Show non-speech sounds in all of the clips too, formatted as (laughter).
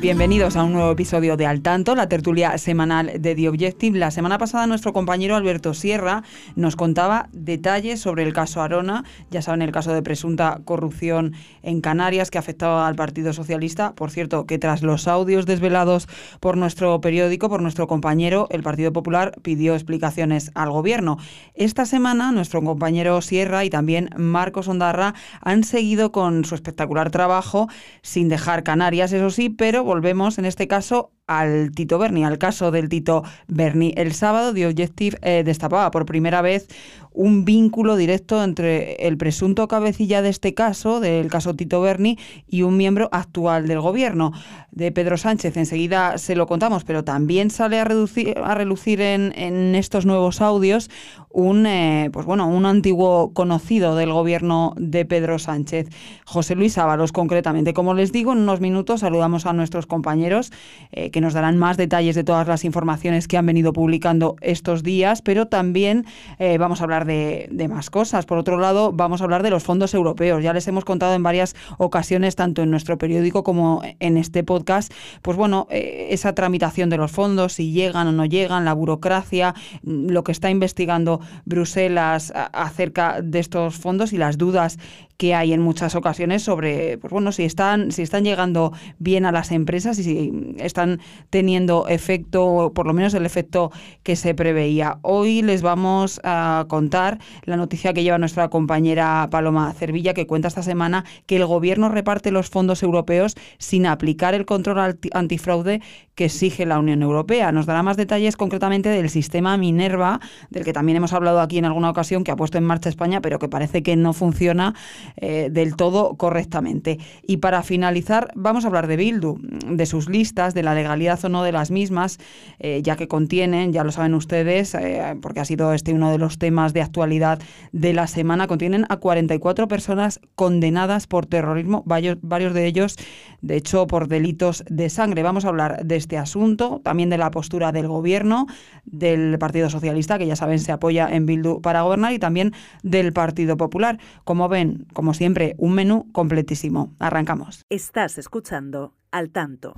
Bienvenidos a un nuevo episodio de Al Tanto, la tertulia semanal de The Objective. La semana pasada nuestro compañero Alberto Sierra nos contaba detalles sobre el caso Arona, ya saben, el caso de presunta corrupción en Canarias que afectaba al Partido Socialista. Por cierto, que tras los audios desvelados por nuestro periódico, por nuestro compañero, el Partido Popular pidió explicaciones al gobierno. Esta semana nuestro compañero Sierra y también Marcos Ondarra han seguido con su espectacular trabajo sin dejar Canarias, eso sí, pero volvemos en este caso al Tito Berni, al caso del Tito Berni. El sábado The Objective eh, destapaba por primera vez un vínculo directo entre el presunto cabecilla de este caso, del caso Tito Berni, y un miembro actual del gobierno, de Pedro Sánchez. Enseguida se lo contamos, pero también sale a, reducir, a relucir en, en, estos nuevos audios un, eh, pues bueno, un antiguo conocido del gobierno de Pedro Sánchez, José Luis Ábalos, concretamente. Como les digo, en unos minutos saludamos a nuestros compañeros eh, que nos darán más detalles de todas las informaciones que han venido publicando estos días, pero también eh, vamos a hablar de, de, más cosas. Por otro lado, vamos a hablar de los fondos europeos. Ya les hemos contado en varias ocasiones, tanto en nuestro periódico como en este podcast, pues bueno, esa tramitación de los fondos, si llegan o no llegan, la burocracia, lo que está investigando Bruselas acerca de estos fondos y las dudas que hay en muchas ocasiones sobre pues bueno, si están, si están llegando bien a las empresas y si están teniendo efecto, por lo menos el efecto que se preveía. Hoy les vamos a contar la noticia que lleva nuestra compañera Paloma Cervilla, que cuenta esta semana que el gobierno reparte los fondos europeos sin aplicar el control antifraude que exige la Unión Europea. Nos dará más detalles concretamente del sistema Minerva, del que también hemos hablado aquí en alguna ocasión, que ha puesto en marcha España, pero que parece que no funciona eh, del todo correctamente. Y para finalizar, vamos a hablar de Bildu, de sus listas, de la legalidad o no de las mismas, eh, ya que contienen, ya lo saben ustedes, eh, porque ha sido este uno de los temas de actualidad de la semana, contienen a 44 personas condenadas por terrorismo, varios, varios de ellos, de hecho, por delitos de sangre. Vamos a hablar de este asunto, también de la postura del gobierno, del Partido Socialista, que ya saben se apoya en Bildu para gobernar, y también del Partido Popular. Como ven, como siempre, un menú completísimo. Arrancamos. Estás escuchando al tanto.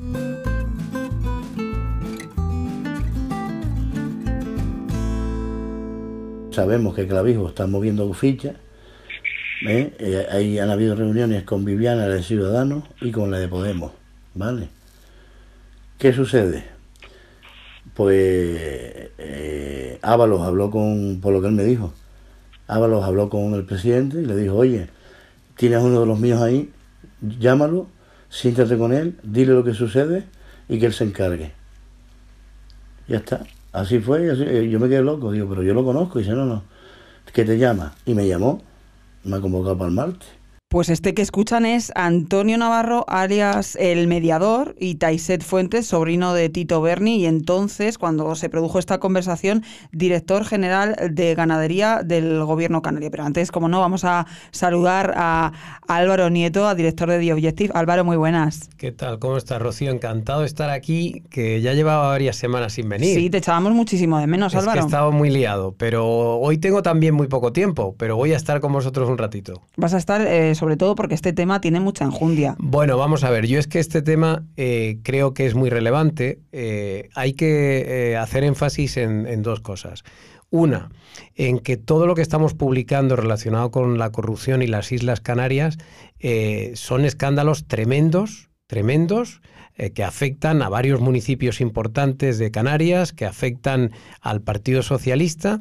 Sabemos que Clavijo está moviendo fichas. ¿eh? Eh, ahí han habido reuniones con Viviana de Ciudadanos y con la de Podemos. ¿Vale? ¿Qué sucede? Pues eh, Ábalos habló con, por lo que él me dijo, Ábalos habló con el presidente y le dijo, oye, tienes uno de los míos ahí, llámalo, siéntate con él, dile lo que sucede y que él se encargue. Ya está. Así fue, eh, yo me quedé loco, digo, pero yo lo conozco, y dice, no, no, que te llama. Y me llamó, me ha convocado para el martes. Pues este que escuchan es Antonio Navarro, alias el mediador, y Taiset Fuentes, sobrino de Tito Berni, y entonces, cuando se produjo esta conversación, director general de ganadería del gobierno canario. Pero antes, como no, vamos a saludar a Álvaro Nieto, a director de The Objective. Álvaro, muy buenas. ¿Qué tal? ¿Cómo estás, Rocío? Encantado de estar aquí, que ya llevaba varias semanas sin venir. Sí, te echábamos muchísimo de menos, es Álvaro. Que he estado muy liado, pero hoy tengo también muy poco tiempo, pero voy a estar con vosotros un ratito. Vas a estar... Eh, sobre todo porque este tema tiene mucha enjundia. Bueno, vamos a ver, yo es que este tema eh, creo que es muy relevante. Eh, hay que eh, hacer énfasis en, en, dos cosas. Una, en que todo lo que estamos publicando relacionado con la corrupción y las Islas Canarias son escándalos tremendos, tremendos, que afectan a varios municipios importantes de Canarias, que afectan al Partido Socialista,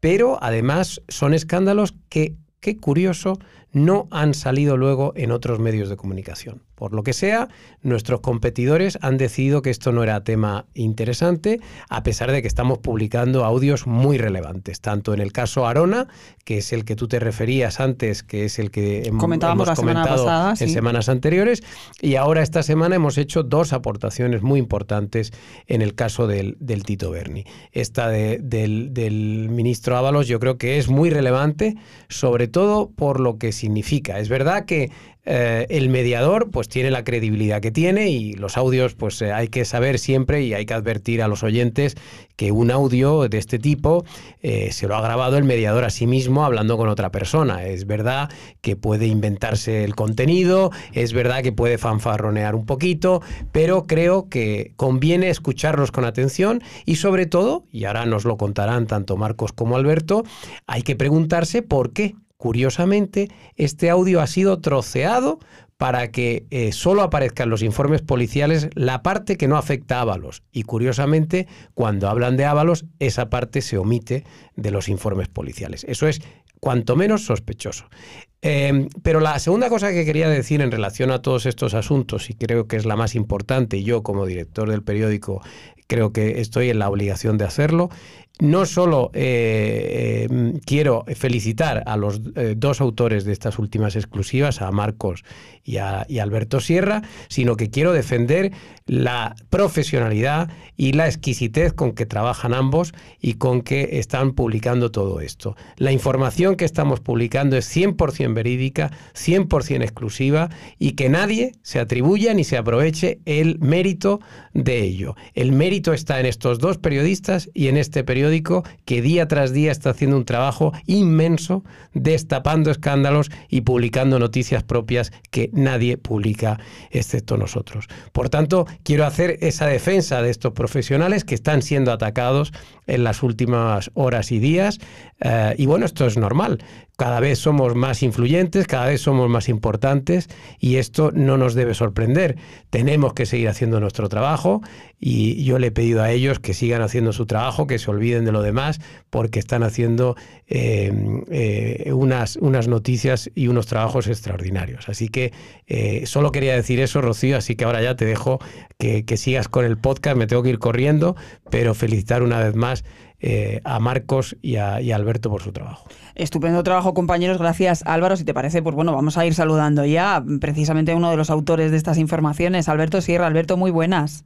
pero además son escándalos que, qué curioso, no han salido luego en otros medios de comunicación. Por lo que sea, nuestros competidores han decidido que esto no era tema interesante, a pesar de que estamos publicando audios muy relevantes, tanto en el caso Arona, que es el que tú te referías antes, que es el que Comentábamos hemos la comentado semana pasada, en sí. semanas anteriores, y ahora esta semana hemos hecho dos aportaciones muy importantes en el caso del, del Tito Berni. Esta de, del, del ministro Ábalos yo creo que es muy relevante, sobre todo por lo que significa. Es verdad que eh, el mediador pues tiene la credibilidad que tiene y los audios pues eh, hay que saber siempre y hay que advertir a los oyentes que un audio de este tipo eh, se lo ha grabado el mediador a sí mismo hablando con otra persona. Es verdad que puede inventarse el contenido, es verdad que puede fanfarronear un poquito, pero creo que conviene escucharlos con atención y sobre todo, y ahora nos lo contarán tanto Marcos como Alberto, hay que preguntarse por qué Curiosamente, este audio ha sido troceado para que eh, solo aparezcan los informes policiales la parte que no afecta a Ábalos. Y curiosamente, cuando hablan de Ábalos, esa parte se omite de los informes policiales. Eso es cuanto menos sospechoso. Em, pero la segunda cosa que quería decir en relación a todos estos asuntos, y creo que es la más importante, y yo como director del periódico creo que estoy en la obligación de hacerlo, no solo eh, eh, quiero felicitar a los eh, dos autores de estas últimas exclusivas, a Marcos y a, Alberto Sierra, sino que quiero defender la profesionalidad y la exquisitez con que trabajan ambos y con que están publicando todo esto. La información que estamos publicando es 100% verídica, 100% exclusiva y que nadie se atribuya ni se aproveche el mérito de ello. El mérito está en estos dos periodistas y en este que día tras día está haciendo un trabajo inmenso destapando escándalos y publicando noticias propias que nadie publica excepto nosotros. Por tanto, quiero hacer esa defensa de estos profesionales que están siendo atacados en las últimas horas y días. Eh, y bueno, esto es normal. Cada vez somos más influyentes, cada vez somos más importantes y esto no nos debe sorprender. Tenemos que seguir haciendo nuestro trabajo y yo le he pedido a ellos que sigan haciendo su trabajo, que se olviden de lo demás, porque están haciendo eh, eh, unas, unas noticias y unos trabajos extraordinarios. Así que solo quería decir eso, Rocío, así que ahora ya te dejo que, que sigas con el podcast, me tengo que ir corriendo, pero felicitar una vez más eh, a Marcos y a, Alberto por su trabajo. Estupendo trabajo, compañeros. Gracias, Álvaro. Si te parece, pues bueno, vamos a ir saludando ya precisamente a uno de los autores de estas informaciones, Alberto Sierra. Alberto, muy buenas.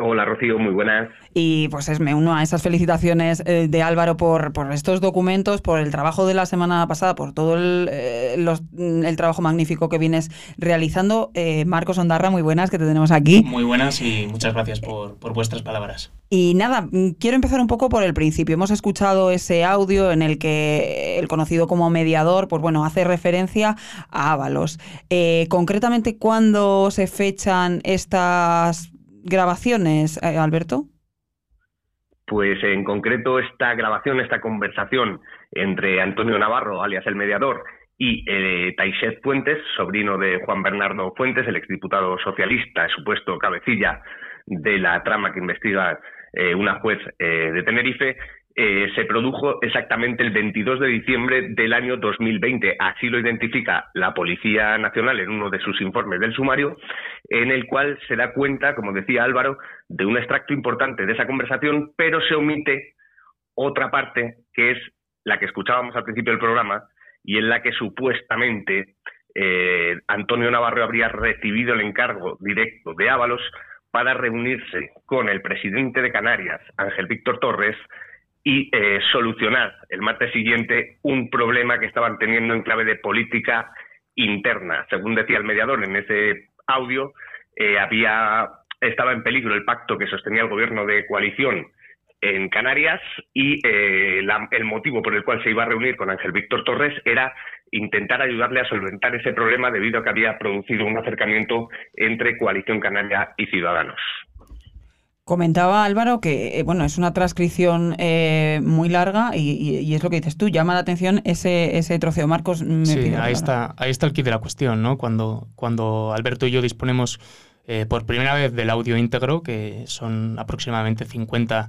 Hola Rocío, muy buenas. Y pues es, me uno a esas felicitaciones eh, de Álvaro por, por estos documentos, por el trabajo de la semana pasada, por todo el, eh, el trabajo magnífico que vienes realizando. Eh, Marcos Ondarra, muy buenas, que te tenemos aquí. Muy buenas y muchas gracias por, por vuestras palabras. Y nada, mm, quiero empezar un poco por el principio. Hemos escuchado ese audio en el que el conocido como mediador, pues bueno, hace referencia a Ábalos. concretamente, ¿cuándo se fechan estas grabaciones, eh, Alberto? Pues en concreto esta grabación, esta conversación entre Antonio Navarro, alias el mediador, y eh, Taixet Fuentes, sobrino de Juan Bernardo Fuentes, el exdiputado socialista, supuesto cabecilla de la trama que investiga eh, una juez eh, de Tenerife, eh, se produjo exactamente el 22 de diciembre del año 2020. Así lo identifica la Policía Nacional en uno de sus informes del sumario, en el cual se da cuenta, como decía Álvaro, de un extracto importante de esa conversación, pero se omite otra parte que es la que escuchábamos al principio del programa y en la que supuestamente Antonio Navarro habría recibido el encargo directo de Ábalos para reunirse con el presidente de Canarias, Ángel Víctor Torres, y eh, solucionar el martes siguiente un problema que estaban teniendo en clave de política interna. Según decía el mediador en ese audio, eh, había estaba en peligro el pacto que sostenía el gobierno de coalición en Canarias y eh, el motivo por el cual se iba a reunir con Ángel Víctor Torres era intentar ayudarle a solventar ese problema debido a que había producido un acercamiento entre Coalición Canaria y Ciudadanos. Comentaba Álvaro que, eh, bueno, es una transcripción eh, muy larga y, es lo que dices tú, llama la atención ese, ese troceo. Marcos, sí, ahí está, ahí está el kit de la cuestión, ¿no? Cuando, cuando Alberto y yo disponemos eh, por primera vez del audio íntegro, que son aproximadamente 50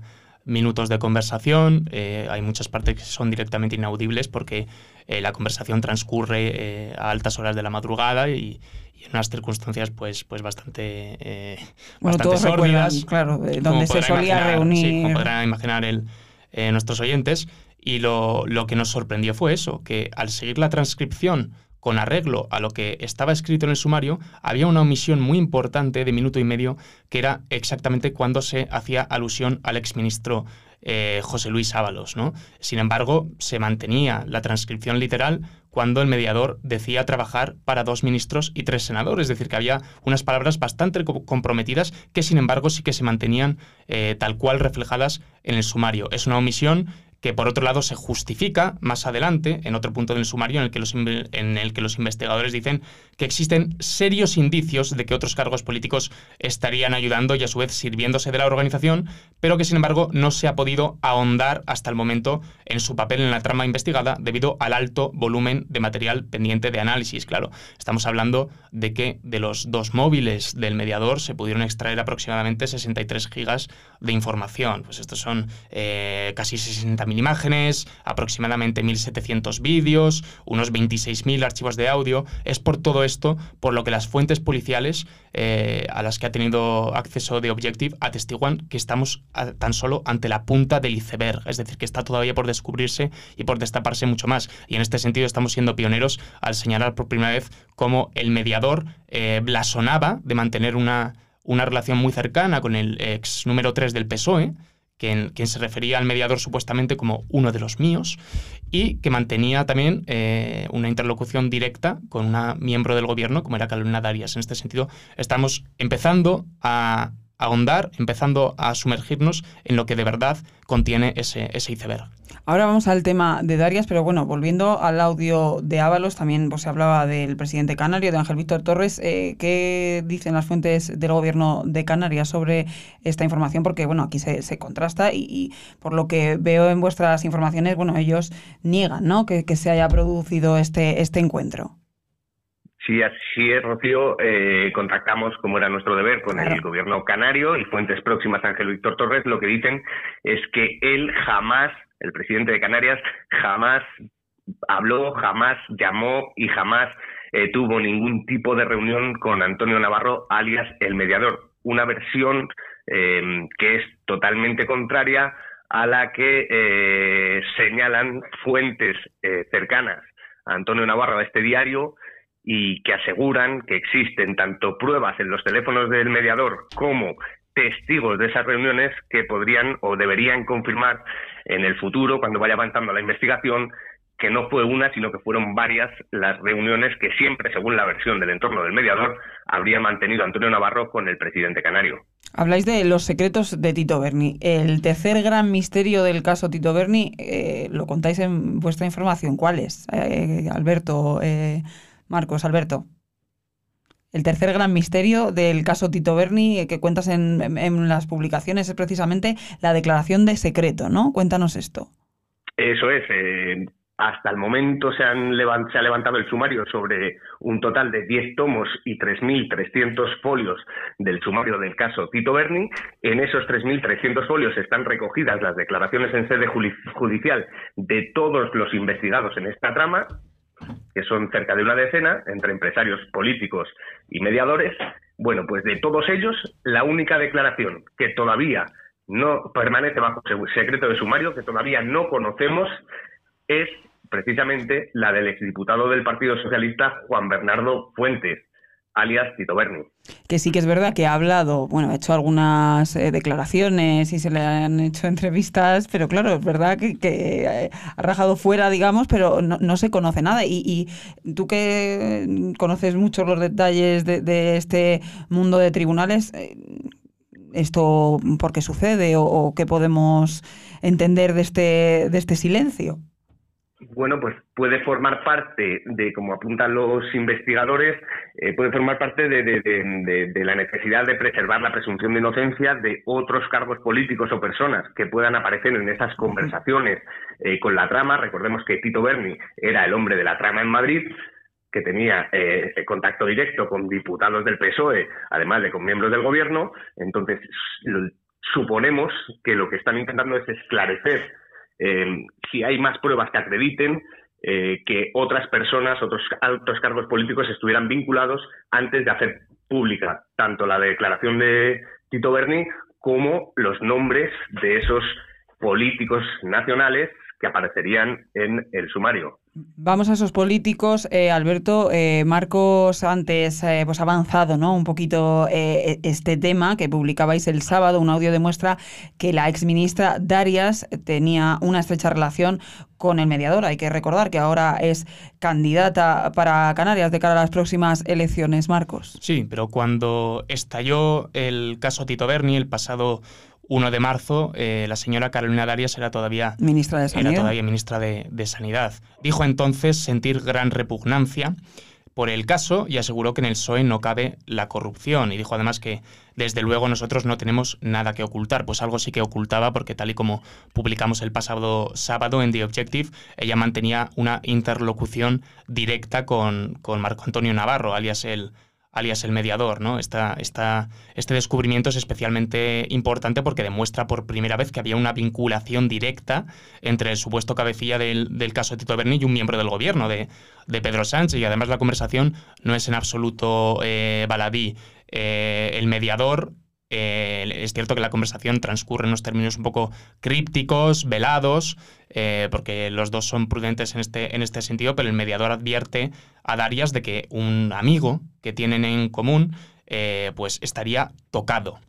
minutos de conversación, hay muchas partes que son directamente inaudibles porque la conversación transcurre a altas horas de la madrugada y, y en unas circunstancias pues pues bastante eh, bueno, bastante claro donde se solía reunir sí, como podrán imaginar el, eh, nuestros oyentes. Y lo, lo, que nos sorprendió fue eso que al seguir la transcripción con arreglo a lo que estaba escrito en el sumario, había una omisión muy importante de minuto y medio, que era exactamente cuando se hacía alusión al exministro eh, José Luis Ábalos. Sin embargo, se mantenía la transcripción literal cuando el mediador decía trabajar para dos ministros y tres senadores, es decir, que había unas palabras bastante comprometidas que, sin embargo, sí que se mantenían eh, tal cual reflejadas en el sumario. Es una omisión que por otro lado se justifica más adelante, en otro punto del sumario, en el, que los, en el que los investigadores dicen que existen serios indicios de que otros cargos políticos estarían ayudando y a su vez sirviéndose de la organización, pero que sin embargo no se ha podido ahondar hasta el momento en su papel en la trama investigada debido al alto volumen de material pendiente de análisis. Claro, estamos hablando de que de los dos móviles del mediador se pudieron extraer aproximadamente 63 gigas de información. Pues estos son eh, casi 60 imágenes, aproximadamente 1.700 vídeos, unos 26.000 archivos de audio. Es por todo esto por lo que las fuentes policiales eh, a las que ha tenido acceso de Objective atestiguan que estamos tan solo ante la punta del iceberg, es decir, que está todavía por descubrirse y por destaparse mucho más. Y en este sentido estamos siendo pioneros al señalar por primera vez cómo el mediador eh, blasonaba de mantener una, una relación muy cercana con el ex número 3 del PSOE, quien, se refería al mediador supuestamente como uno de los míos, y que mantenía también eh, una interlocución directa con una miembro del gobierno, como era Carolina Darias. En este sentido, estamos empezando a ahondar, empezando a sumergirnos en lo que de verdad contiene ese, ese iceberg. Ahora vamos al tema de Darias, pero bueno, volviendo al audio de Ábalos, también pues, se hablaba del presidente canario, de Ángel Víctor Torres. Eh, ¿Qué dicen las fuentes del gobierno de Canarias sobre esta información? Porque bueno, aquí se, contrasta y, por lo que veo en vuestras informaciones, bueno, ellos niegan ¿no? que, que se haya producido este, este encuentro. Sí, así es, Rocío. Eh, contactamos, como era nuestro deber, con el gobierno canario y fuentes próximas a Ángel Víctor Torres. Lo que dicen es que él jamás, el presidente de Canarias, jamás habló, jamás llamó y jamás eh, tuvo ningún tipo de reunión con Antonio Navarro, alias el mediador. Una versión eh, que es totalmente contraria a la que señalan fuentes cercanas a Antonio Navarro a este diario y que aseguran que existen tanto pruebas en los teléfonos del mediador como testigos de esas reuniones que podrían o deberían confirmar en el futuro, cuando vaya avanzando la investigación, que no fue una, sino que fueron varias las reuniones que siempre, según la versión del entorno del mediador, habría mantenido Antonio Navarro con el presidente canario. Habláis de los secretos de Tito Berni. El tercer gran misterio del caso Tito Berni, eh, lo contáis en vuestra información. ¿Cuál es, eh, Alberto? Eh, Marcos, Alberto. El tercer gran misterio del caso Tito Berni eh, que cuentas en, las publicaciones es precisamente la declaración de secreto, ¿no? Cuéntanos esto. Eso es. Eh, hasta el momento se, han se ha levantado el sumario sobre un total de 10 tomos y 3.300 folios del sumario del caso Tito Berni. En esos 3.300 folios están recogidas las declaraciones en sede judicial de todos los investigados en esta trama que son cerca de una decena, entre empresarios políticos y mediadores. Bueno, pues de todos ellos, la única declaración que todavía no permanece bajo secreto de sumario, que todavía no conocemos, es precisamente la del exdiputado del Partido Socialista, Juan Bernardo Fuentes, alias Tito Berni. Que sí que es verdad que ha hablado, bueno, ha hecho algunas eh, declaraciones y se le han hecho (laughs) entrevistas, pero claro, es verdad que, eh, ha rajado fuera, digamos, pero no, se conoce nada. Y, tú que conoces mucho los detalles de, este mundo de tribunales, eh, ¿esto por qué sucede o, qué podemos entender de este, de este silencio? Bueno, pues puede formar parte de, como apuntan los investigadores, eh, puede formar parte de, la necesidad de preservar la presunción de inocencia de otros cargos políticos o personas que puedan aparecer en esas conversaciones eh, con la trama. Recordemos que Tito Berni era el hombre de la trama en Madrid, que tenía eh, contacto directo con diputados del PSOE, además de con miembros del gobierno. Entonces, suponemos que lo que están intentando es esclarecer eh, si hay más pruebas que acrediten eh, que otras personas, otros altos cargos políticos estuvieran vinculados antes de hacer pública tanto la declaración de Tito Berni como los nombres de esos políticos nacionales que aparecerían en el sumario. Vamos a esos políticos. Eh, Alberto, eh, Marcos antes eh, pues avanzado ¿no? un poquito este tema que publicabais el sábado. Un audio demuestra que la exministra Darias tenía una estrecha relación con el mediador. Hay que recordar que ahora es candidata para Canarias de cara a las próximas elecciones, Marcos. Sí, pero cuando estalló el caso Tito Berni el pasado 1 de marzo, eh, la señora Carolina Darias era todavía ministra de Sanidad. Era todavía ministra de, Sanidad. Dijo entonces sentir gran repugnancia por el caso y aseguró que en el PSOE no cabe la corrupción. Y dijo además que desde luego nosotros no tenemos nada que ocultar. Pues algo sí que ocultaba porque tal y como publicamos el pasado sábado en The Objective, ella mantenía una interlocución directa con, con Marco Antonio Navarro, alias el alias el mediador. ¿no? Esta, esta, este descubrimiento es especialmente importante porque demuestra por primera vez que había una vinculación directa entre el supuesto cabecilla del, caso de Tito Berni y un miembro del gobierno de, Pedro Sánchez. Y además la conversación no es en absoluto eh, baladí. Eh, el mediador eh, es cierto que la conversación transcurre en unos términos un poco crípticos, velados, eh, porque los dos son prudentes en este, en este sentido, pero el mediador advierte a Darias de que un amigo que tienen en común eh, pues estaría tocado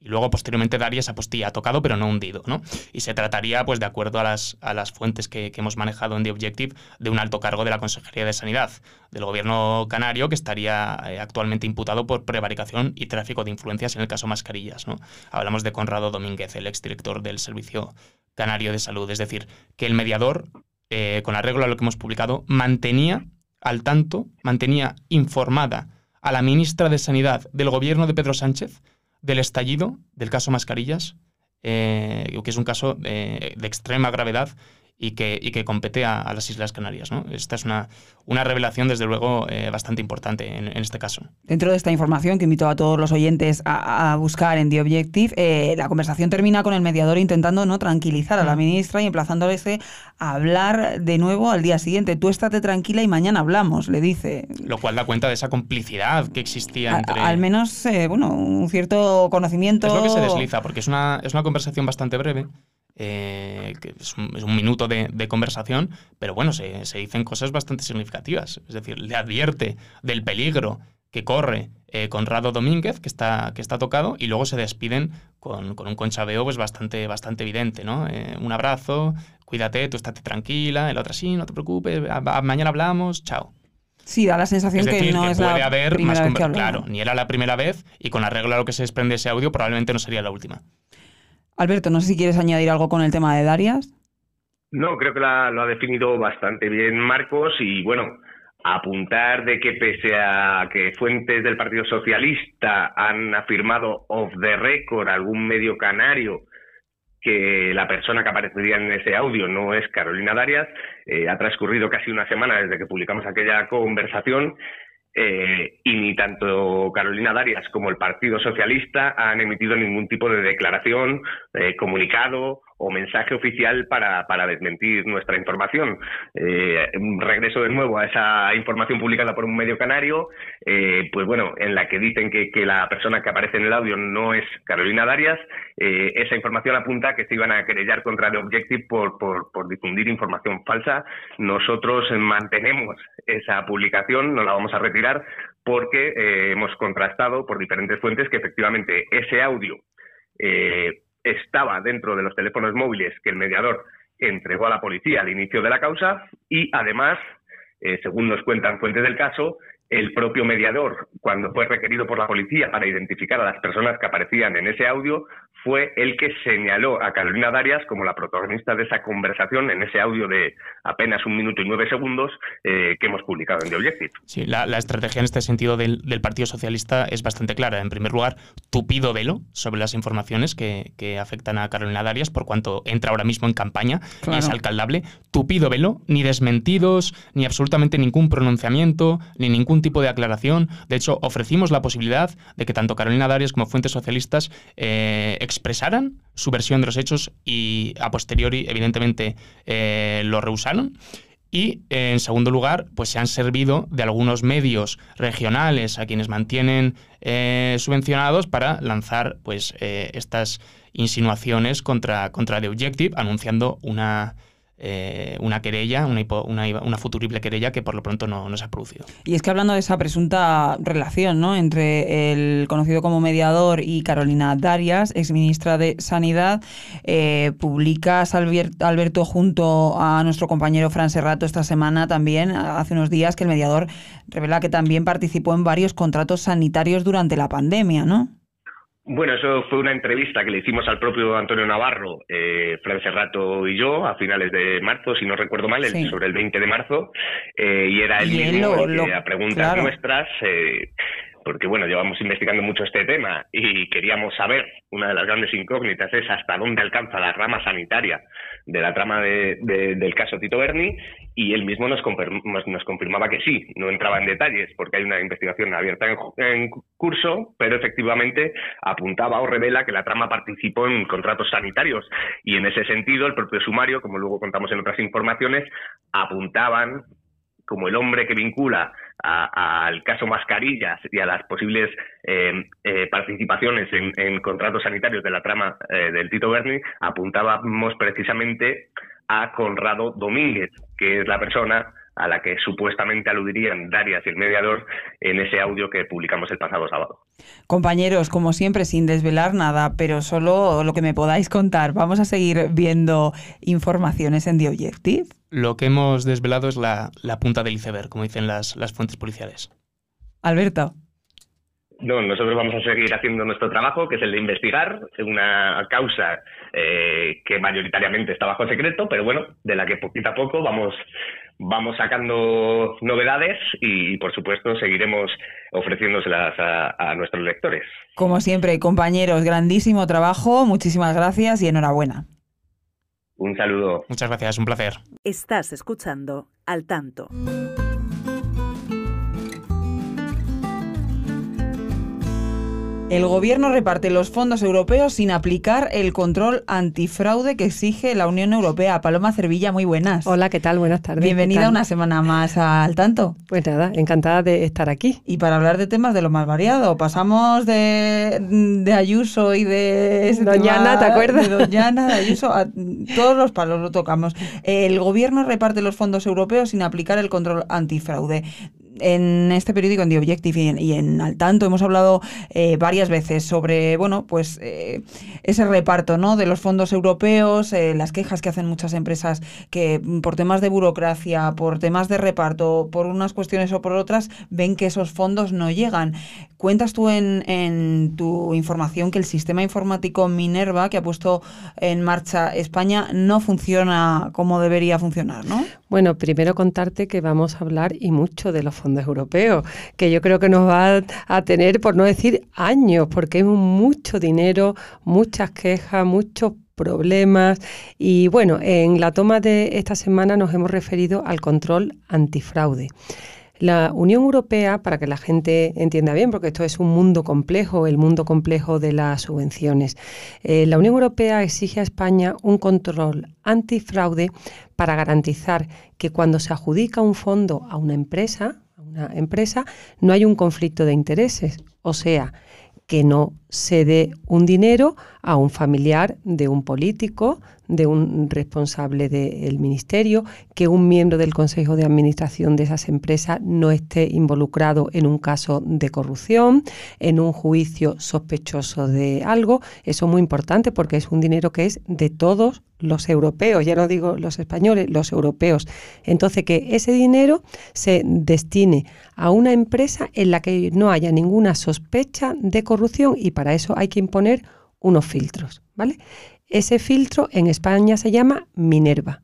y luego posteriormente daría esa postilla tocado pero no hundido, ¿no? Y se trataría, pues de acuerdo a las, a las fuentes que, hemos manejado en The Objective, de un alto cargo de la Consejería de Sanidad del gobierno canario que estaría eh, actualmente imputado por prevaricación y tráfico de influencias en el caso Mascarillas, ¿no? Hablamos de Conrado Domínguez, el exdirector del Servicio Canario de Salud, es decir, que el mediador, eh, con arreglo a lo que hemos publicado, mantenía al tanto, mantenía informada a la ministra de Sanidad del gobierno de Pedro Sánchez del estallido del caso Mascarillas, eh, que es un caso eh, de extrema gravedad y que, y que compete a, las Islas Canarias. ¿no? Esta es una, una revelación, desde luego, eh, bastante importante en, este caso. Dentro de esta información que invito a todos los oyentes a, buscar en The Objective, eh, la conversación termina con el mediador intentando no tranquilizar a la mm. ministra y emplazándole a hablar de nuevo al día siguiente. Tú estate tranquila y mañana hablamos, le dice. Lo cual da cuenta de esa complicidad que existía entre... al menos, eh, bueno, un cierto conocimiento... Es lo que se desliza, porque es una, es una conversación bastante breve eh, que es, un, minuto de, conversación, pero bueno, se, dicen cosas bastante significativas. Es decir, le advierte del peligro que corre eh, Conrado Domínguez, que está, que está tocado, y luego se despiden con, un conchabeo pues, bastante, bastante evidente. ¿no? Eh, un abrazo, cuídate, tú estate tranquila, el otro sí, no te preocupes, mañana hablamos, chao. Sí, da la sensación que no es la primera vez que Claro, ni era la primera vez y con arreglo a lo que se desprende ese audio probablemente no sería la última. Alberto, no sé si quieres añadir algo con el tema de Darias. No, creo que lo ha definido bastante bien Marcos y bueno, apuntar de que pese a que fuentes del Partido Socialista han afirmado off the record algún medio canario que la persona que aparecería en ese audio no es Carolina Darias. Eh, ha transcurrido casi una semana desde que publicamos aquella conversación eh, y ni tanto Carolina Darias como el Partido Socialista han emitido ningún tipo de declaración, eh, comunicado o mensaje oficial para, para desmentir nuestra información. Eh, regreso de nuevo a esa información publicada por un medio canario, eh, pues bueno, en la que dicen que, que, la persona que aparece en el audio no es Carolina Darias. Eh, esa información apunta que se iban a querellar contra The Objective por, por, por difundir información falsa. Nosotros mantenemos esa publicación, no la vamos a retirar porque hemos contrastado por diferentes fuentes que efectivamente ese audio estaba dentro de los teléfonos móviles que el mediador entregó a la policía al inicio de la causa y además, eh, según nos cuentan fuentes del caso, el propio mediador, cuando fue requerido por la policía para identificar a las personas que aparecían en ese audio, fue el que señaló a Carolina Darias como la protagonista de esa conversación en ese audio de apenas un minuto y nueve segundos eh, que hemos publicado en The Objective. Sí, la, estrategia en este sentido del, Partido Socialista es bastante clara. En primer lugar, tupido velo sobre las informaciones que, afectan a Carolina Darias, por cuanto entra ahora mismo en campaña y es alcaldable. Tupido velo, ni desmentidos, ni absolutamente ningún pronunciamiento, ni ningún tipo de aclaración. De hecho, ofrecimos la posibilidad de que tanto Carolina Darias como fuentes socialistas eh, expresaran su versión de los hechos y a posteriori, evidentemente, eh, lo rehusaron. Y en segundo lugar, pues se han servido de algunos medios regionales a quienes mantienen eh, subvencionados para lanzar pues, eh, estas insinuaciones contra, contra The Objective, anunciando una, eh, una querella, una, una, futurible querella que por lo pronto no, se ha producido. Y es que hablando de esa presunta relación ¿no? entre el conocido como mediador y Carolina Darias, exministra de Sanidad, eh, publicas, Alberto, junto a nuestro compañero Fran Serrato esta semana también, hace unos días, que el mediador revela que también participó en varios contratos sanitarios durante la pandemia, ¿no? Bueno, eso fue una entrevista que le hicimos al propio Antonio Navarro, eh, Fran Serrato y yo, a finales de marzo, si no recuerdo mal, sobre el 20 de marzo, eh, y era él mismo que a preguntas nuestras eh, porque bueno, llevamos investigando mucho este tema y queríamos saber, una de las grandes incógnitas es hasta dónde alcanza la rama sanitaria de la trama del caso Tito Berni y él mismo nos, nos confirmaba que sí, no entraba en detalles porque hay una investigación abierta en, curso, pero efectivamente apuntaba o revela que la trama participó en contratos sanitarios y en ese sentido el propio sumario, como luego contamos en otras informaciones, apuntaban como el hombre que vincula al caso mascarillas y a las posibles eh, eh, participaciones en, contratos sanitarios de la trama eh, del Tito Berni, apuntábamos precisamente a Conrado Domínguez, que es la persona a la que supuestamente aludirían Darias y el mediador en ese audio que publicamos el pasado sábado. Compañeros, como siempre, sin desvelar nada, pero solo lo que me podáis contar, vamos a seguir viendo informaciones en The Objective lo que hemos desvelado es la, punta del iceberg, como dicen las, las fuentes policiales. Alberto. No, nosotros vamos a seguir haciendo nuestro trabajo, que es el de investigar una causa eh, que mayoritariamente está bajo secreto, pero bueno, de la que poquito a poco vamos, vamos sacando novedades y, por supuesto, seguiremos ofreciéndoselas a, a nuestros lectores. Como siempre, compañeros, grandísimo trabajo, muchísimas gracias y enhorabuena. Un saludo. Muchas gracias, un placer. Estás escuchando Al Tanto. El gobierno reparte los fondos europeos sin aplicar el control antifraude que exige la Unión Europea. Paloma Cervilla, muy buenas. Hola, ¿qué tal? Buenas tardes. Bienvenida una semana más al tanto. Pues nada, encantada de estar aquí. Y para hablar de temas de lo más variado, pasamos de, Ayuso y de... Doñana, ¿te acuerdas? De Doñana, de Ayuso, a todos los palos lo tocamos. El gobierno reparte los fondos europeos sin aplicar el control antifraude en este periódico, en The Objective y en, Al Tanto, hemos hablado eh, varias veces sobre, bueno, pues eh, ese reparto, ¿no? De los fondos europeos, eh, las quejas que hacen muchas empresas que mm, por temas de burocracia, por temas de reparto, por unas cuestiones o por otras, ven que esos fondos no llegan. Cuentas tú en, tu información que el sistema informático Minerva, que ha puesto en marcha España, no funciona como debería funcionar, ¿no? Bueno, primero contarte que vamos a hablar y mucho de los fondos europeos, que yo creo que nos va a tener, por no decir años, porque es mucho dinero, muchas quejas, muchos problemas. Y bueno, en la toma de esta semana nos hemos referido al control antifraude. La Unión Europea, para que la gente entienda bien, porque esto es un mundo complejo, el mundo complejo de las subvenciones, eh, la Unión Europea exige a España un control antifraude para garantizar que cuando se adjudica un fondo a una empresa, una empresa, no hay un conflicto de intereses. O sea, que no se dé un dinero a un familiar de un político, de un responsable del ministerio, que un miembro del Consejo de Administración de esas empresas no esté involucrado en un caso de corrupción, en un juicio sospechoso de algo. Eso es muy importante porque es un dinero que es de todos los europeos, ya no digo los españoles, los europeos. Entonces, que ese dinero se destine a una empresa en la que no haya ninguna sospecha de corrupción y para eso hay que imponer unos filtros, ¿vale? Ese filtro en España se llama Minerva,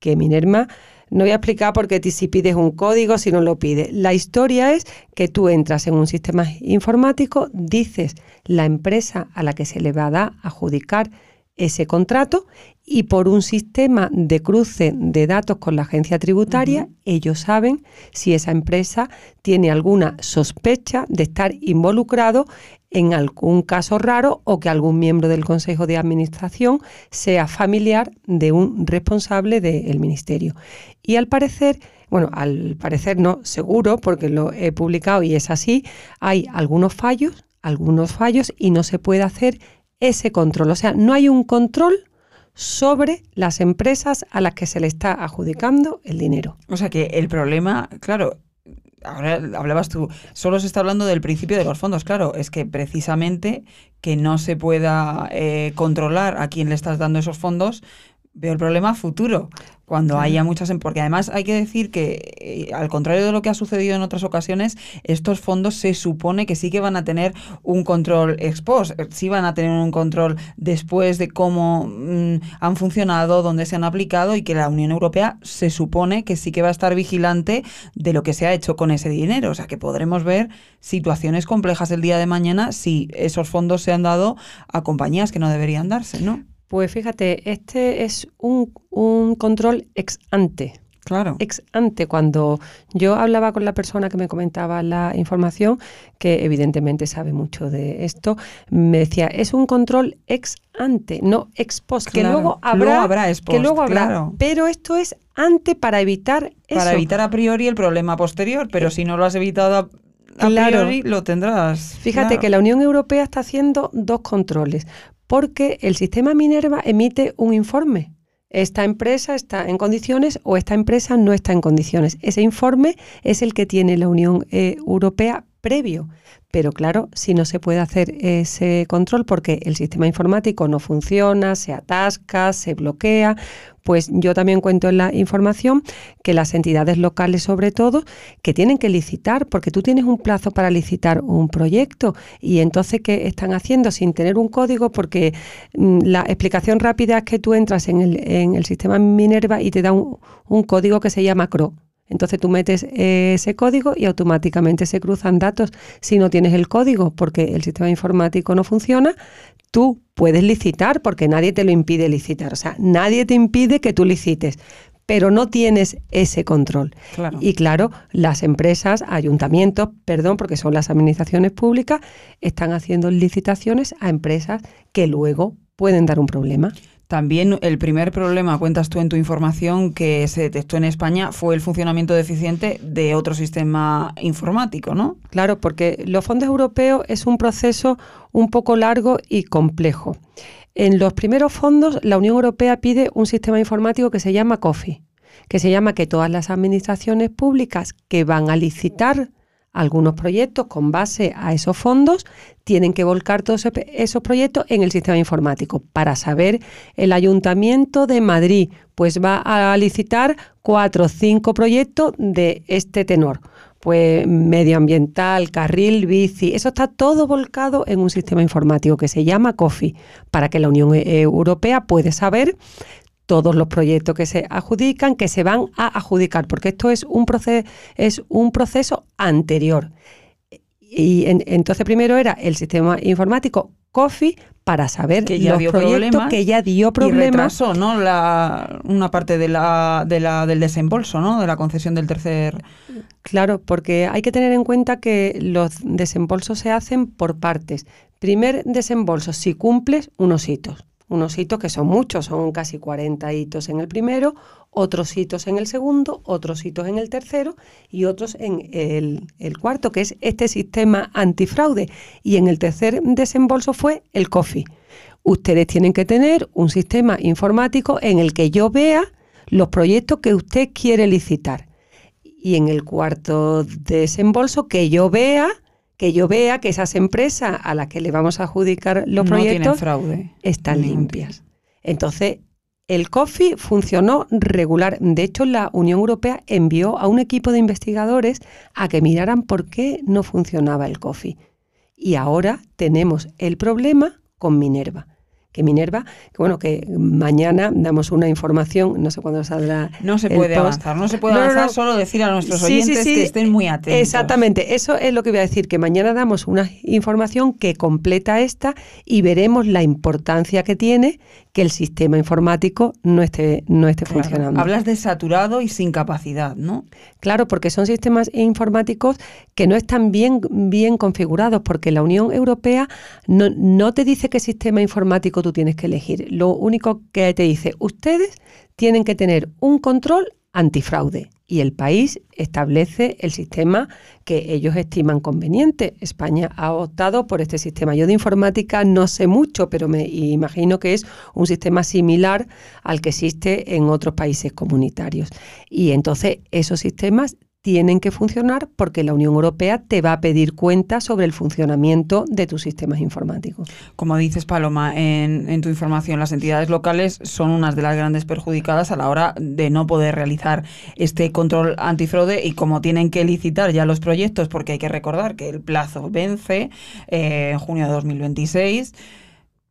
que Minerva no voy a explicar porque si pides un código, si no lo pide. La historia es que tú entras en un sistema informático, dices la empresa a la que se le va a dar adjudicar ese contrato y por un sistema de cruce de datos con la agencia tributaria, ellos saben si esa empresa tiene alguna sospecha de estar involucrado en algún caso raro o que algún miembro del Consejo de Administración sea familiar de un responsable del Ministerio. Y al parecer, bueno, al parecer no, seguro, porque lo he publicado y es así, hay algunos fallos, algunos fallos y no se puede hacer ese control. O sea, no hay un control sobre las empresas a las que se le está adjudicando el dinero. O sea que el problema, claro, ahora hablabas tú, solo se está hablando del principio de los fondos, claro, es que precisamente que no se pueda eh, controlar a quién le estás dando esos fondos, veo el problema futuro, cuando haya muchas... em- Porque además hay que decir que, eh, al contrario de lo que ha sucedido en otras ocasiones, estos fondos se supone que sí que van a tener un control ex post, eh, sí van a tener un control después de cómo mm, han funcionado, dónde se han aplicado y que la Unión Europea se supone que sí que va a estar vigilante de lo que se ha hecho con ese dinero. O sea, que podremos ver situaciones complejas el día de mañana si esos fondos se han dado a compañías que no deberían darse, ¿no? Pues fíjate, este es un, un control ex ante. Claro. Ex ante, cuando yo hablaba con la persona que me comentaba la información, que evidentemente sabe mucho de esto, me decía, es un control ex ante, no ex post, que luego habrá, Luego habrá ex que post, luego habrá, claro. pero esto es ante para evitar Para eso. evitar a priori el problema posterior, pero si no lo has evitado a, a Claro. priori, lo tendrás. Fíjate claro. que la Unión Europea está haciendo dos controles, porque el sistema Minerva emite un informe. Esta empresa está en condiciones o esta empresa no está en condiciones. Ese informe es el que tiene la Unión eh, Europea previo. Pero claro, si no se puede hacer ese control porque el sistema informático no funciona, se atasca, se bloquea, pues yo también cuento en la información que las entidades locales sobre todo que tienen que licitar porque tú tienes un plazo para licitar un proyecto y entonces ¿qué están haciendo sin tener un código? Porque mm, la explicación rápida es que tú entras en el, en el sistema Minerva y te da un, un código que se llama CRO. Entonces tú metes ese código y automáticamente se cruzan datos. Si no tienes el código porque el sistema informático no funciona, tú puedes licitar porque nadie te lo impide licitar. O sea, nadie te impide que tú licites, pero no tienes ese control. Claro. Y claro, las empresas, ayuntamientos, perdón, porque son las administraciones públicas, están haciendo licitaciones a empresas que luego pueden dar un problema. También el primer problema, cuentas tú en tu información, que se detectó en España fue el funcionamiento deficiente de otro sistema informático, ¿no? Claro, porque los fondos europeos es un proceso un poco largo y complejo. En los primeros fondos, la Unión Europea pide un sistema informático que se llama COFI, que se llama que todas las administraciones públicas que van a licitar algunos proyectos con base a esos fondos tienen que volcar todos esos proyectos en el sistema informático. Para saber el ayuntamiento de Madrid pues va a licitar cuatro o cinco proyectos de este tenor. Pues medioambiental, carril, bici, eso está todo volcado en un sistema informático que se llama COFI, para que la Unión eh, Europea pueda saber todos los proyectos que se adjudican, que se van a adjudicar, porque esto es un, proceso, es un proceso anterior. Y en- entonces primero era el sistema informático COFI para saber Que ya los dio proyectos que ya dio Y problemas. retrasó, ¿no? La, una parte de la, de la, del desembolso, ¿no? De la concesión del tercer... Claro, porque hay que tener en cuenta que los desembolsos se hacen por partes. Primer desembolso, si cumples unos hitos. Unos hitos que son muchos, son casi 40 hitos en el primero, otros hitos en el segundo, otros hitos en el tercero y otros en el, cuarto, que es este sistema antifraude. Y en el tercer desembolso fue el COFI. Ustedes tienen que tener un sistema informático en el que yo vea los proyectos que usted quiere licitar y en el cuarto desembolso que yo vea que yo vea que esas empresas a las que le vamos a adjudicar los no proyectos fraude. están No limpias. Entonces, el COFI funcionó regular. De hecho, la Unión Europea envió a un equipo de investigadores a que miraran por qué no funcionaba el COFI. Y ahora tenemos el problema con Minerva. Que Minerva, que bueno, que mañana damos una información, no sé cuándo saldrá. No se puede avanzar, no se puede No, avanzar, no. solo decir a nuestros Sí, sí, oyentes sí. que estén muy atentos. Exactamente, eso es lo que voy a decir, que mañana damos una información que completa esta y veremos la importancia que tiene que el sistema informático no esté, no esté Claro. funcionando. Hablas de saturado y sin capacidad, ¿no? Claro, porque son sistemas informáticos que no están bien, bien configurados, porque la Unión Europea no, no te dice qué sistema informático tú tienes que elegir. Lo único que te dice, ustedes tienen que tener un control antifraude. Y el país establece el sistema que ellos estiman conveniente. España ha optado por este sistema. Yo de informática no sé mucho, pero me imagino que es un sistema similar al que existe en otros países comunitarios. Y entonces esos sistemas tienen que funcionar porque la Unión Europea te va a pedir cuenta sobre el funcionamiento de tus sistemas informáticos. Como dices, Paloma, en, tu información, las entidades locales son unas de las grandes perjudicadas a la hora de no poder realizar este control antifraude y como tienen que licitar ya los proyectos, porque hay que recordar que el plazo vence eh, en junio de 2026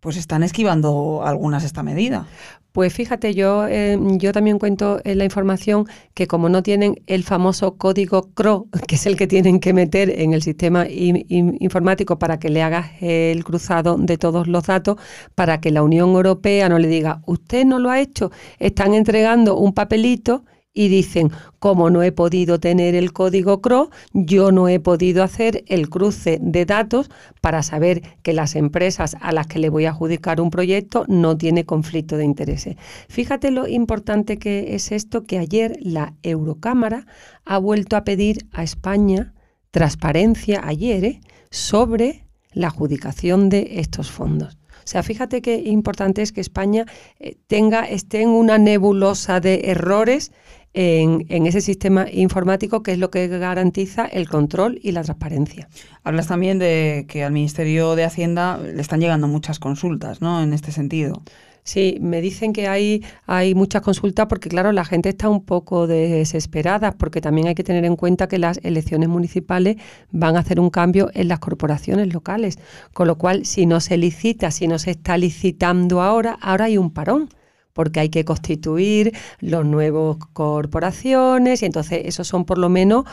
pues están esquivando algunas esta medida. Pues fíjate, yo, eh, yo también cuento en la información que como no tienen el famoso código CRO, (laughs) que es el que tienen que meter en el sistema informático para que le hagas el cruzado de todos los datos, para que la Unión Europea no le diga, usted no lo ha hecho, están entregando un papelito y dicen, como no he podido tener el código CRO, yo no he podido hacer el cruce de datos para saber que las empresas a las que le voy a adjudicar un proyecto no tiene conflicto de intereses. Fíjate lo importante que es esto, que ayer la Eurocámara ha vuelto a pedir a España transparencia ayer ¿eh? sobre la adjudicación de estos fondos. O sea, fíjate qué importante es que España eh, tenga, esté en una nebulosa de errores en, ese sistema informático que es lo que garantiza el control y la transparencia. Hablas también de que al Ministerio de Hacienda le están llegando muchas consultas, ¿no? En este sentido. Sí, me dicen que hay, hay muchas consultas porque, claro, la gente está un poco desesperada porque también hay que tener en cuenta que las elecciones municipales van a hacer un cambio en las corporaciones locales. Con lo cual, si no se licita, si no se está licitando ahora, ahora hay un parón porque hay que constituir los nuevos corporaciones y entonces esos son por lo menos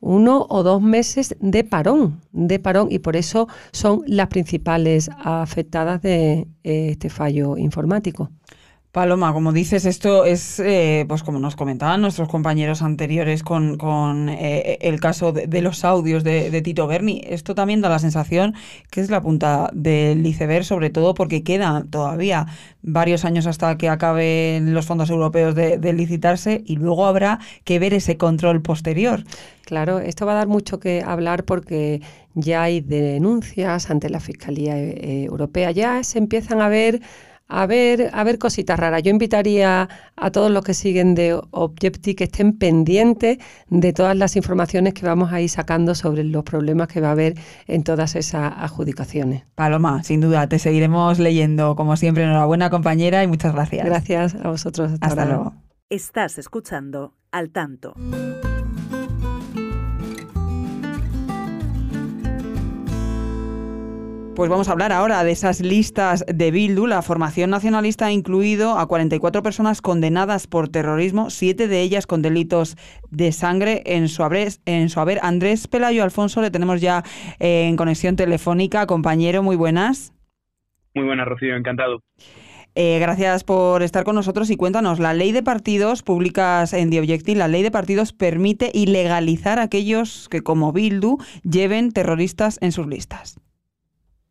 uno o dos meses de parón, de parón y por eso son las principales afectadas de eh, este fallo informático. Paloma, como dices, esto es, eh, pues como nos comentaban nuestros compañeros anteriores con, con eh, el caso de, los audios de, Tito Berni, esto también da la sensación que es la punta del iceberg, sobre todo porque quedan todavía varios años hasta que acaben los fondos europeos de, licitarse y luego habrá que ver ese control posterior. Claro, esto va a dar mucho que hablar porque ya hay denuncias ante la Fiscalía eh, Europea, ya se empiezan a ver a ver, a ver cositas raras. Yo invitaría a todos los que siguen de Objective que estén pendientes de todas las informaciones que vamos a ir sacando sobre los problemas que va a haber en todas esas adjudicaciones. Paloma, sin duda, te seguiremos leyendo. Como siempre, enhorabuena compañera y muchas gracias. Gracias a vosotros. Hasta, luego. Estás escuchando Al Tanto. Pues vamos a hablar ahora de esas listas de Bildu. La formación nacionalista ha incluido a 44 personas condenadas por terrorismo, siete de ellas con delitos de sangre en su haber. En su haber. Andrés Pelayo Alfonso le tenemos ya en conexión telefónica. Compañero, muy buenas. Muy buenas, Rocío, encantado. Eh, gracias por estar con nosotros y cuéntanos, la ley de partidos, publicas en The Objective, la ley de partidos permite ilegalizar a aquellos que como Bildu lleven terroristas en sus listas.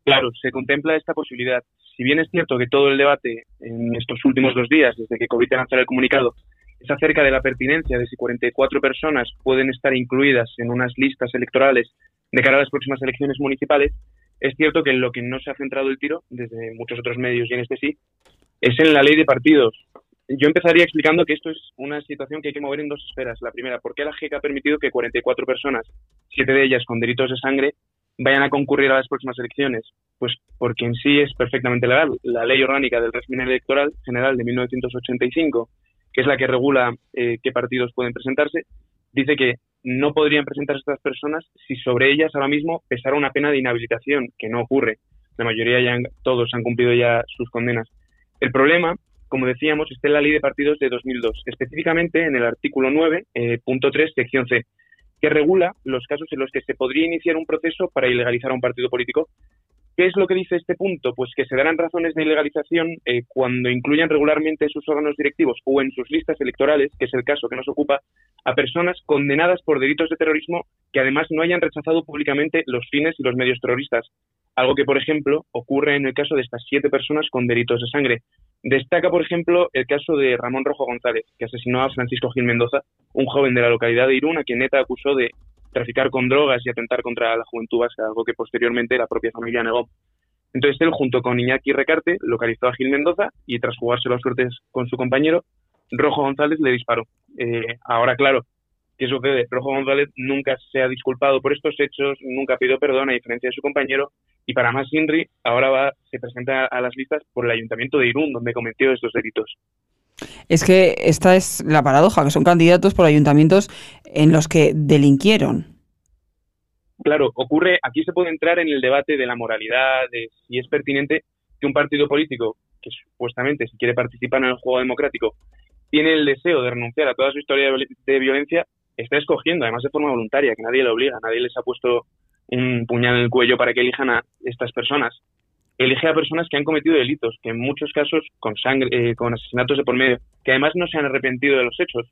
Claro, se contempla esta posibilidad. Si bien es cierto que todo el debate en estos últimos dos días, desde que COVID lanzara el comunicado, es acerca de la pertinencia de si 44 personas pueden estar incluidas en unas listas electorales de cara a las próximas elecciones municipales, es cierto que en lo que no se ha centrado el tiro, desde muchos otros medios y en este sí, es en la ley de partidos. Yo empezaría explicando que esto es una situación que hay que mover en dos esferas. La primera, ¿por qué la JEC ha permitido que 44 personas, siete de ellas con delitos de sangre, vayan a concurrir a las próximas elecciones? Pues porque en sí es perfectamente legal. La ley orgánica del régimen electoral general de 1985, que es la que regula eh, qué partidos pueden presentarse, dice que no podrían presentarse estas personas si sobre ellas ahora mismo pesara una pena de inhabilitación, que no ocurre. La mayoría ya, todos han cumplido ya sus condenas. El problema, como decíamos, está en la ley de partidos de 2002, específicamente en el artículo 9, eh, punto 3, sección C, que regula los casos en los que se podría iniciar un proceso para ilegalizar a un partido político. ¿Qué es lo que dice este punto? Pues que se darán razones de ilegalización eh, cuando incluyan regularmente en sus órganos directivos o en sus listas electorales, que es el caso que nos ocupa, a personas condenadas por delitos de terrorismo que además no hayan rechazado públicamente los fines y los medios terroristas. Algo que, por ejemplo, ocurre en el caso de estas siete personas con delitos de sangre. Destaca, por ejemplo, el caso de Ramón Rojo González, que asesinó a Francisco Gil Mendoza, un joven de la localidad de Irún, a quien acusó de traficar con drogas y atentar contra la juventud vasca, algo que posteriormente la propia familia negó. Entonces él, junto con Iñaki Recarte, localizó a Gil Mendoza y tras jugarse las suertes con su compañero, Rojo González le disparó. Eh, ahora, claro, ¿qué sucede? Rojo González nunca se ha disculpado por estos hechos, nunca pidió perdón a diferencia de su compañero y para más Inri ahora va, se presenta a las listas por el Ayuntamiento de Irún, donde cometió estos delitos. Es que esta es la paradoja, que son candidatos por ayuntamientos en los que delinquieron. Claro, ocurre, aquí se puede entrar en el debate de la moralidad, de si es pertinente que un partido político, que supuestamente si quiere participar en el juego democrático, tiene el deseo de renunciar a toda su historia de violencia, está escogiendo, además de forma voluntaria, que nadie le obliga, nadie les ha puesto un puñal en el cuello para que elijan a estas personas. Elige a personas que han cometido delitos, que en muchos casos con sangre, eh, con asesinatos de por medio, que además no se han arrepentido de los hechos,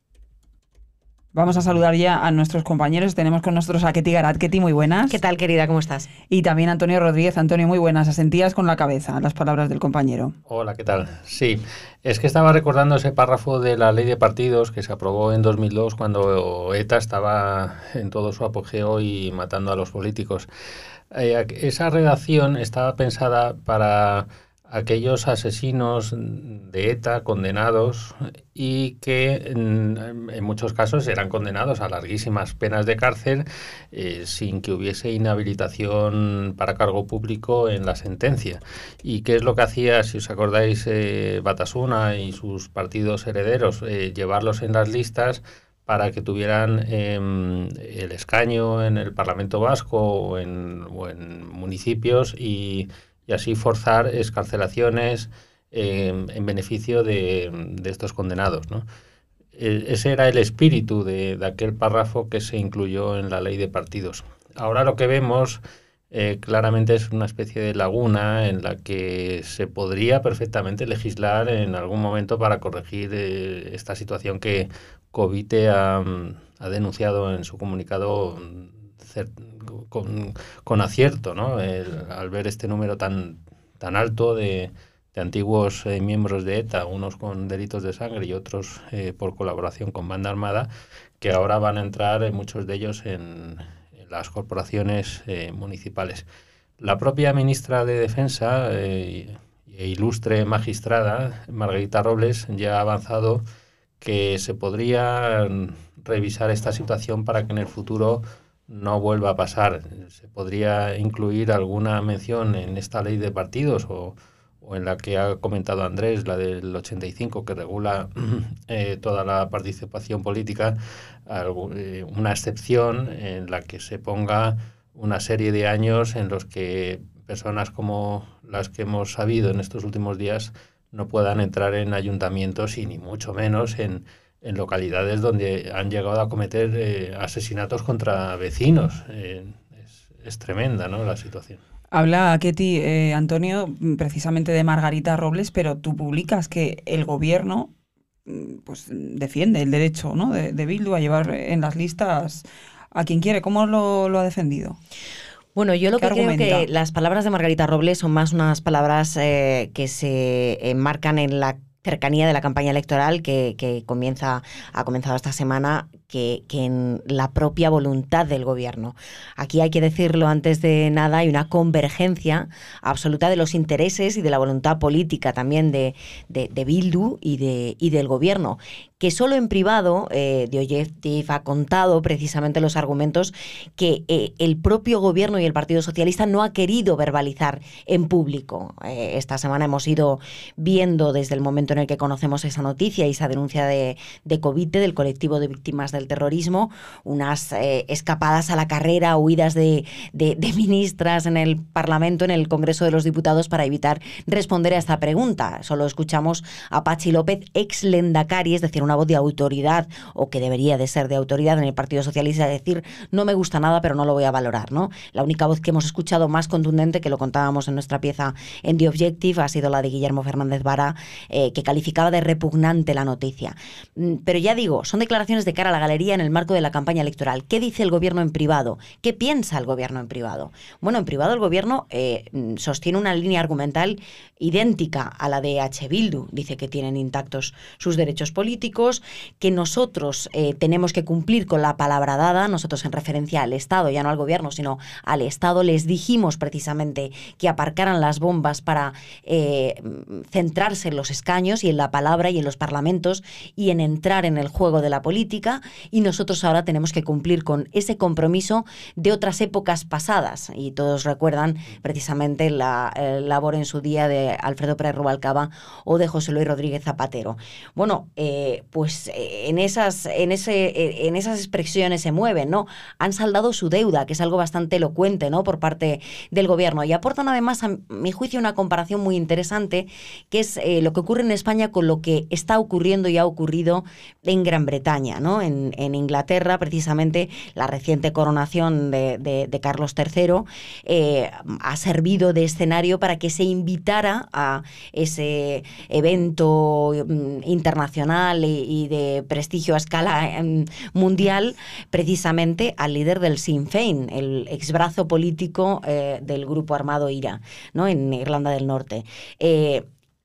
Vamos a saludar ya a nuestros compañeros. Tenemos con nosotros a Ketty Garat. Ketty, muy buenas. ¿Qué tal, querida? ¿Cómo estás? Y también Antonio Rodríguez. Antonio, muy buenas. Asentías con la cabeza las palabras del compañero. Hola, ¿qué tal? Sí, es que estaba recordando ese párrafo de la ley de partidos que se aprobó en 2002 cuando ETA estaba en todo su apogeo y matando a los políticos. Eh, esa redacción estaba pensada para aquellos asesinos de ETA condenados y que en, muchos casos eran condenados a larguísimas penas de cárcel eh, sin que hubiese inhabilitación para cargo público en la sentencia. ¿Y qué es lo que hacía, si os acordáis, eh, Batasuna y sus partidos herederos? Eh, llevarlos en las listas para que tuvieran em, el escaño en el Parlamento Vasco o o en municipios y y así forzar escarcelaciones em, en beneficio de, estos condenados. E, ese era el espíritu de, aquel párrafo que se incluyó en la ley de partidos. Ahora lo que vemos eh, claramente es una especie de laguna en la que se podría perfectamente legislar en algún momento para corregir eh, esta situación que Covite ha, denunciado en su comunicado con, acierto, ¿no? al ver este número tan, tan alto de, antiguos eh, miembros de ETA, unos con delitos de sangre y otros eh, por colaboración con banda armada, que ahora van a entrar eh, muchos de ellos en, las corporaciones municipales. La propia ministra de Defensa e ilustre magistrada, Margarita Robles, ya ha avanzado que se podría revisar esta situación para que en el futuro no vuelva a pasar. Se podría incluir alguna mención en esta ley de partidos o, en la que ha comentado Andrés, la del 85, que regula (clears throat) eh, toda la participación política, eh, una excepción en la que se ponga una serie de años en los que personas como las que hemos sabido en estos últimos días no puedan entrar en ayuntamientos y ni mucho menos en, en localidades donde han llegado a cometer eh, asesinatos contra vecinos. Eh, es, tremenda ¿no? la situación. Habla Ketty, eh, Antonio, precisamente de Margarita Robles, pero tú publicas que el gobierno mm, pues, defiende el derecho ¿no? de, Bildu a llevar en las listas a quien quiere. ¿Cómo lo, ha defendido? Bueno, yo lo que creo que las palabras de Margarita Robles son más unas palabras que se enmarcan en la cercanía de la campaña electoral que, comienza, ha comenzado esta semana que, en la propia voluntad del gobierno. Aquí hay que decirlo antes de nada, hay una convergencia absoluta de los intereses y de la voluntad política también de, de, Bildu y, de, y del gobierno, que solo en privado eh, ha contado precisamente los argumentos que eh, el propio gobierno y el Partido Socialista no ha querido verbalizar en público. Eh, esta semana hemos ido viendo desde el momento en el que conocemos esa noticia y esa denuncia de, de COVID, del colectivo de víctimas del terrorismo, unas eh, escapadas a la carrera, huidas de, de, ministras en el Parlamento, en el Congreso de los Diputados, para evitar responder a esta pregunta. Solo escuchamos a Pachi López, ex Lendakari, es decir, una voz de autoridad, o que debería de ser de autoridad en el Partido Socialista, decir, no me gusta nada, pero no lo voy a valorar. ¿no? La única voz que hemos escuchado más contundente, que lo contábamos en nuestra pieza en The Objective, ha sido la de Guillermo Fernández Vara, eh, que calificaba de repugnante la noticia. Mm, pero ya digo, son declaraciones de cara a la galería en el marco de la campaña electoral. ¿Qué dice el gobierno en privado? ¿Qué piensa el gobierno en privado? Bueno, en privado el gobierno eh, mm, sostiene una línea argumental idéntica a la de H. Bildu. Dice que tienen intactos sus derechos políticos, que nosotros eh, tenemos que cumplir con la palabra dada, nosotros en referencia al Estado, ya no al gobierno, sino al Estado, les dijimos precisamente que aparcaran las bombas para eh, centrarse en los escaños y en la palabra y en los parlamentos y en entrar en el juego de la política y nosotros ahora tenemos que cumplir con ese compromiso de otras épocas pasadas y todos recuerdan precisamente la labor en su día de Alfredo Pérez Rubalcaba o de José Luis Rodríguez Zapatero. Bueno, eh, pues eh, en esas, en, ese, eh, en esas expresiones se mueven, ¿no? Han saldado su deuda, que es algo bastante elocuente, ¿no? Por parte del gobierno. Y aportan además, a mi juicio, una comparación muy interesante, que es lo que ocurre en España con lo que está ocurriendo y ha ocurrido en Gran Bretaña, ¿no? En, Inglaterra, precisamente, la reciente coronación de, Carlos III ha servido de escenario para que se invitara a ese evento mm, internacional y, de prestigio a escala em, mundial, precisamente al líder del Sinn Féin, el exbrazo político eh, del grupo armado IRA, ¿no? en Irlanda del Norte. Eh,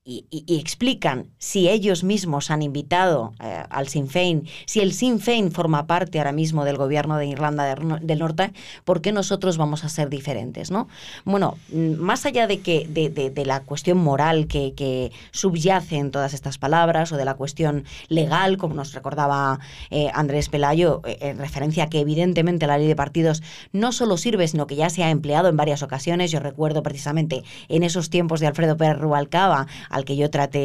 y, explican si ellos mismos han invitado eh, al Sinn Féin, si el Sinn Féin forma parte ahora mismo del gobierno de Irlanda del Norte, ¿por qué nosotros vamos a ser diferentes? ¿no? Bueno, mm, más allá de, que, de, la cuestión moral que, subyace en todas estas palabras o de la cuestión legal, como nos recordaba eh, Andrés Pelayo, eh, en referencia a que evidentemente la ley de partidos no solo sirve, sino que ya se ha empleado en varias ocasiones. Yo recuerdo precisamente en esos tiempos de Alfredo Pérez Rubalcaba, al que yo traté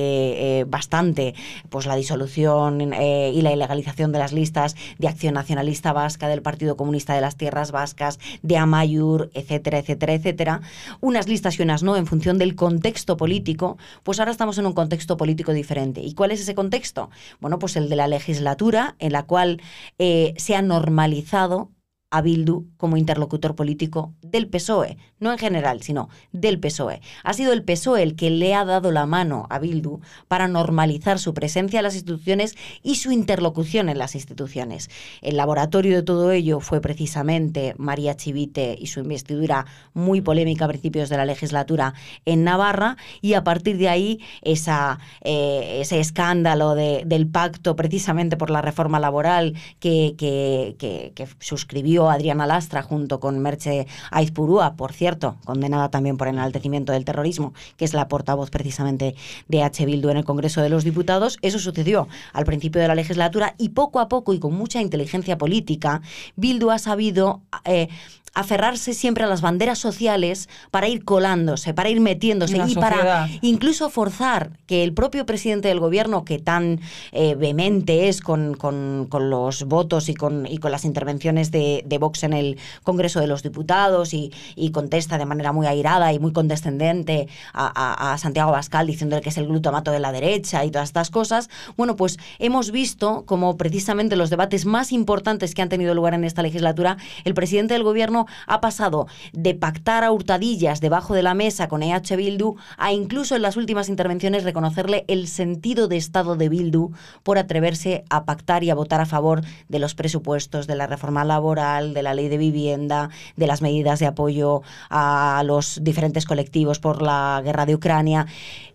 eh, bastante, pues la disolución eh, y la ilegalización de las listas de Acción Nacionalista Vasca, del Partido Comunista de las Tierras Vascas, de Amayur, etcétera, etcétera, etcétera, unas listas y unas no en función del contexto político, pues ahora estamos en un contexto político diferente. ¿Y cuál es ese contexto? Bueno, pues el de la legislatura en la cual eh, se ha normalizado a Bildu como interlocutor político del PSOE, no en general, sino del PSOE. Ha sido el PSOE el que le ha dado la mano a Bildu para normalizar su presencia en las instituciones y su interlocución en las instituciones. El laboratorio de todo ello fue precisamente María Chivite y su investidura muy polémica a principios de la legislatura en Navarra y a partir de ahí esa, eh, ese escándalo del pacto precisamente por la reforma laboral que, que suscribió Adriana Lastra junto con Merche Aizpurúa, por cierto, condenada también por enaltecimiento del terrorismo, que es la portavoz precisamente de H. Bildu en el Congreso de los Diputados. Eso sucedió al principio de la legislatura y poco a poco y con mucha inteligencia política, Bildu ha sabido eh, aferrarse siempre a las banderas sociales para ir colándose, para ir metiéndose y para incluso forzar que el propio presidente del gobierno, que tan eh, vehemente es con, con, los votos y con, y con las intervenciones de, de Vox en el Congreso de los Diputados y, contesta de manera muy airada y muy condescendente a, a, Santiago Bascal diciéndole que es el glutamato de la derecha y todas estas cosas, bueno, pues hemos visto como precisamente los debates más importantes que han tenido lugar en esta legislatura, el presidente del gobierno ha pasado de pactar a hurtadillas debajo de la mesa con EH Bildu a incluso en las últimas intervenciones reconocerle el sentido de Estado de Bildu por atreverse a pactar y a votar a favor de los presupuestos, de la reforma laboral, de la ley de vivienda, de las medidas de apoyo a los diferentes colectivos por la guerra de Ucrania.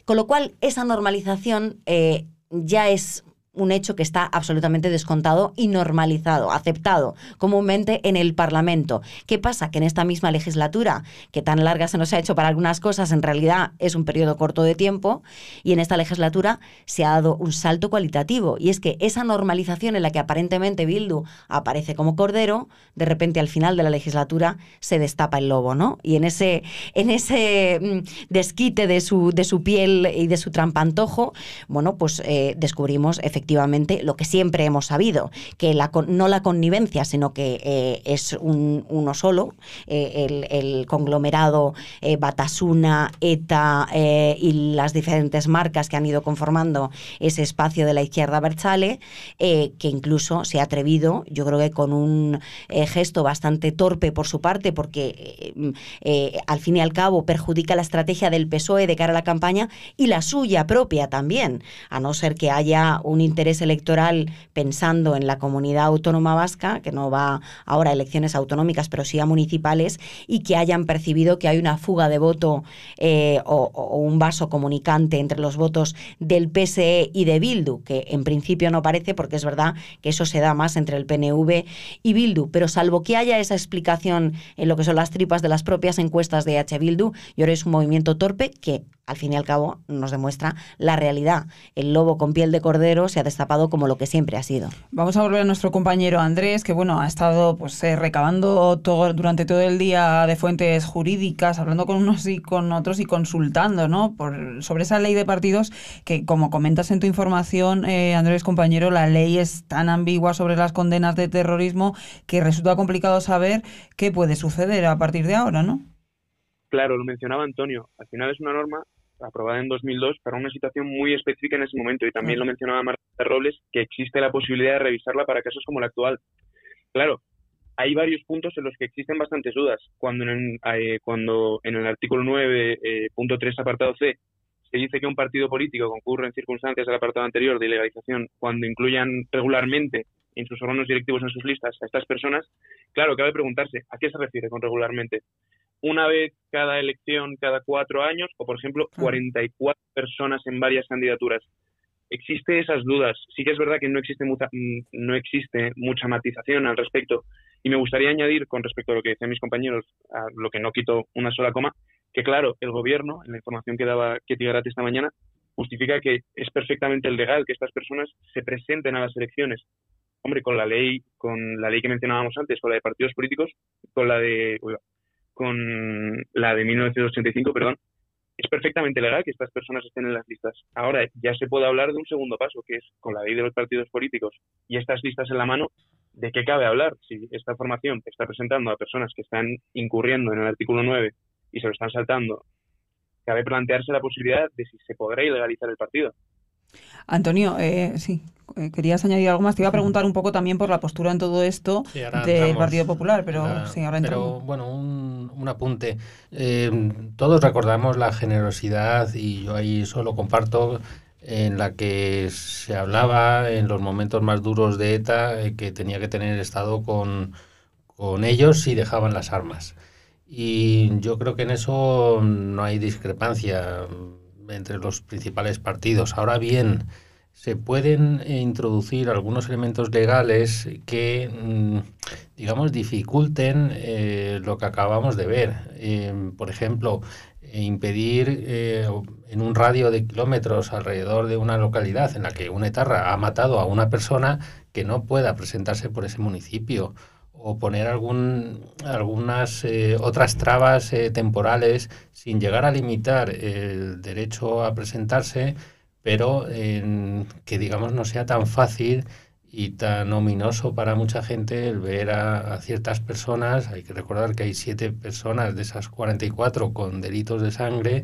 Con lo cual, esa normalización eh, ya es un hecho que está absolutamente descontado y normalizado, aceptado comúnmente en el Parlamento. ¿Qué pasa? Que en esta misma legislatura, que tan larga se nos ha hecho para algunas cosas, en realidad es un periodo corto de tiempo, y en esta legislatura se ha dado un salto cualitativo. Y es que esa normalización en la que aparentemente Bildu aparece como cordero, de repente al final de la legislatura se destapa el lobo, ¿no? Y en ese, en ese mm, desquite de su, de su piel y de su trampantojo, bueno, pues eh, descubrimos efectivamente lo que siempre hemos sabido, que la, no la connivencia, sino que eh, es uno solo, eh, el, conglomerado eh, Batasuna, ETA y las diferentes marcas que han ido conformando ese espacio de la izquierda Berchale, que incluso se ha atrevido, yo creo que con un gesto bastante torpe por su parte, porque al fin y al cabo perjudica la estrategia del PSOE de cara a la campaña y la suya propia también, a no ser que haya un interés electoral pensando en la comunidad autónoma vasca, que no va ahora a elecciones autonómicas, pero sí a municipales, y que hayan percibido que hay una fuga de voto eh, o, un vaso comunicante entre los votos del PSE y de Bildu, que en principio no parece, porque es verdad que eso se da más entre el PNV y Bildu, pero salvo que haya esa explicación en lo que son las tripas de las propias encuestas de H. Bildu, y ahora es un movimiento torpe que al fin y al cabo nos demuestra la realidad. El lobo con piel de cordero se ha destapado como lo que siempre ha sido. Vamos a volver a nuestro compañero Andrés, que bueno, ha estado pues eh, recabando todo, durante todo el día de fuentes jurídicas, hablando con unos y con otros y consultando, ¿no? Por, sobre esa ley de partidos que, como comentas en tu información, eh, Andrés, compañero, la ley es tan ambigua sobre las condenas de terrorismo que resulta complicado saber qué puede suceder a partir de ahora, ¿no? Claro, lo mencionaba Antonio. Al final es una norma aprobada en 2002 para una situación muy específica en ese momento y también lo mencionaba Marta Robles que existe la posibilidad de revisarla para casos como el actual. Claro, hay varios puntos en los que existen bastantes dudas. Cuando en, eh, cuando en el artículo 9, eh, punto 3, apartado C, se dice que un partido político concurre en circunstancias del apartado anterior de ilegalización cuando incluyan regularmente en sus órganos directivos en sus listas a estas personas, claro, cabe preguntarse, ¿a qué se refiere con regularmente? Una vez cada elección, cada cuatro años, o por ejemplo, 44 personas en varias candidaturas. Existe esas dudas. Sí que es verdad que no existe, mucha, mm, no existe mucha matización al respecto. Y me gustaría añadir, con respecto a lo que decían mis compañeros, a lo que no quito una sola coma, que claro, el gobierno, en la información que daba Ketty Garate esta mañana, justifica que es perfectamente legal que estas personas se presenten a las elecciones. Hombre, con la ley, con la ley que mencionábamos antes, con la de partidos políticos, con la de, con la de 1985, perdón, es perfectamente legal que estas personas estén en las listas. Ahora ya se puede hablar de un segundo paso, que es con la ley de los partidos políticos y estas listas en la mano, ¿de qué cabe hablar? Si esta formación está presentando a personas que están incurriendo en el artículo 9 y se lo están saltando, cabe plantearse la posibilidad de si se podrá ilegalizar el partido. Antonio, eh, sí, eh, querías añadir algo más. Te iba a preguntar un poco también por la postura en todo esto del Partido Popular, pero sí, ahora. Pero bueno, un, apunte. Eh, todos recordamos la generosidad y yo ahí solo comparto en la que se hablaba en los momentos más duros de ETA que tenía que tener el Estado con, con ellos si dejaban las armas. Y yo creo que en eso no hay discrepancia entre los principales partidos. Ahora bien, se pueden introducir algunos elementos legales que, mm, digamos, dificulten eh, lo que acabamos de ver. Em, por ejemplo, impedir eh, en un radio de kilómetros alrededor de una localidad en la que una etarra ha matado a una persona que no pueda presentarse por ese municipio o poner algunas eh, otras trabas eh, temporales sin llegar a limitar el derecho a presentarse, pero que digamos no sea tan fácil y tan ominoso para mucha gente el ver a, ciertas personas, hay que recordar que hay siete personas de esas 44 con delitos de sangre,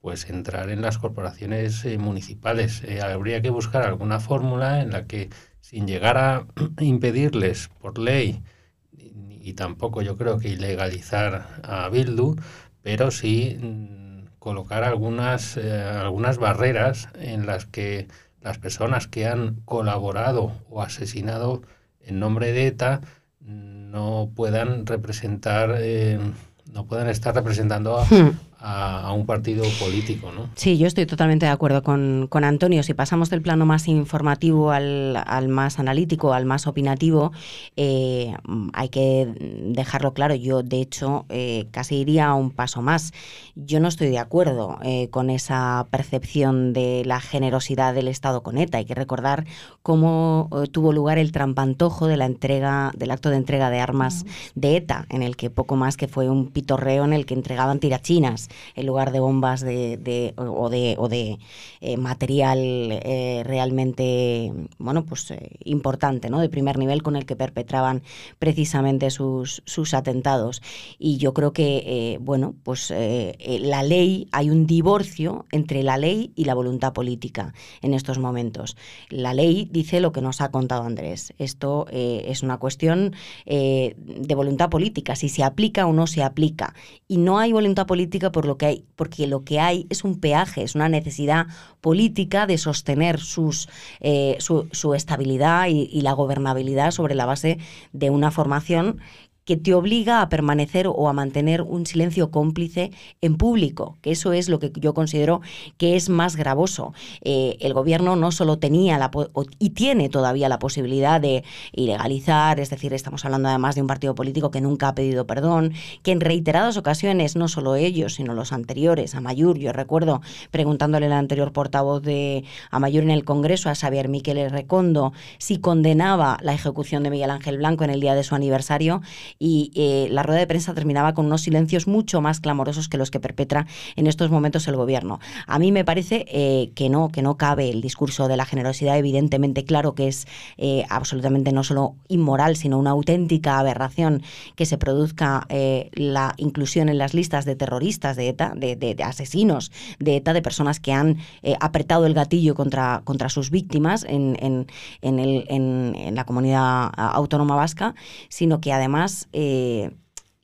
pues entrar en las corporaciones eh, municipales. habría que buscar alguna fórmula en la que sin llegar a (clears throat) impedirles por ley y tampoco yo creo que ilegalizar a Bildu, pero sí mm, colocar algunas, eh, algunas barreras en las que las personas que han colaborado o asesinado en nombre de ETA no puedan representar, eh, no puedan estar representando a, (laughs) a, un partido político, ¿no? Sí, yo estoy totalmente de acuerdo con, Antonio. Si pasamos del plano más informativo al, más analítico, al más opinativo, eh, hay que dejarlo claro. Yo, de hecho, eh, casi iría un paso más. Yo no estoy de acuerdo eh, con esa percepción de la generosidad del Estado con ETA. Hay que recordar cómo tuvo lugar el trampantojo de la entrega, del acto de entrega de armas de ETA, en el que poco más que fue un pitorreo en el que entregaban tirachinas en lugar de bombas de, o de, o de eh, material eh, realmente bueno, pues, importante, ¿no? de primer nivel con el que perpetraban precisamente sus, sus atentados. Y yo creo que, bueno, pues la ley, hay un divorcio entre la ley y la voluntad política en estos momentos. La ley dice lo que nos ha contado Andrés. Esto es una cuestión de voluntad política, si se aplica o no se aplica. Y no hay voluntad política por lo que hay, porque lo que hay es un peaje, es una necesidad política de sostener sus, eh, su, su, estabilidad y la gobernabilidad sobre la base de una formación que te obliga a permanecer o a mantener un silencio cómplice en público, que eso es lo que yo considero que es más gravoso. Eh, el gobierno no solo tenía la y tiene todavía la posibilidad de ilegalizar, es decir, estamos hablando además de un partido político que nunca ha pedido perdón, que en reiteradas ocasiones, no solo ellos, sino los anteriores, a Mayur, yo recuerdo preguntándole al anterior portavoz de Amayur en el Congreso, a Xavier Miquel Recondo, si condenaba la ejecución de Miguel Ángel Blanco en el día de su aniversario y eh, la rueda de prensa terminaba con unos silencios mucho más clamorosos que los que perpetra en estos momentos el gobierno. A mí me parece eh, que no, que no cabe el discurso de la generosidad, evidentemente claro que es eh, absolutamente no solo inmoral, sino una auténtica aberración que se produzca la inclusión en las listas de terroristas de ETA, de, asesinos de ETA, de personas que han apretado el gatillo contra, contra sus víctimas en, en, en, el, en la comunidad autónoma vasca, sino que además eh,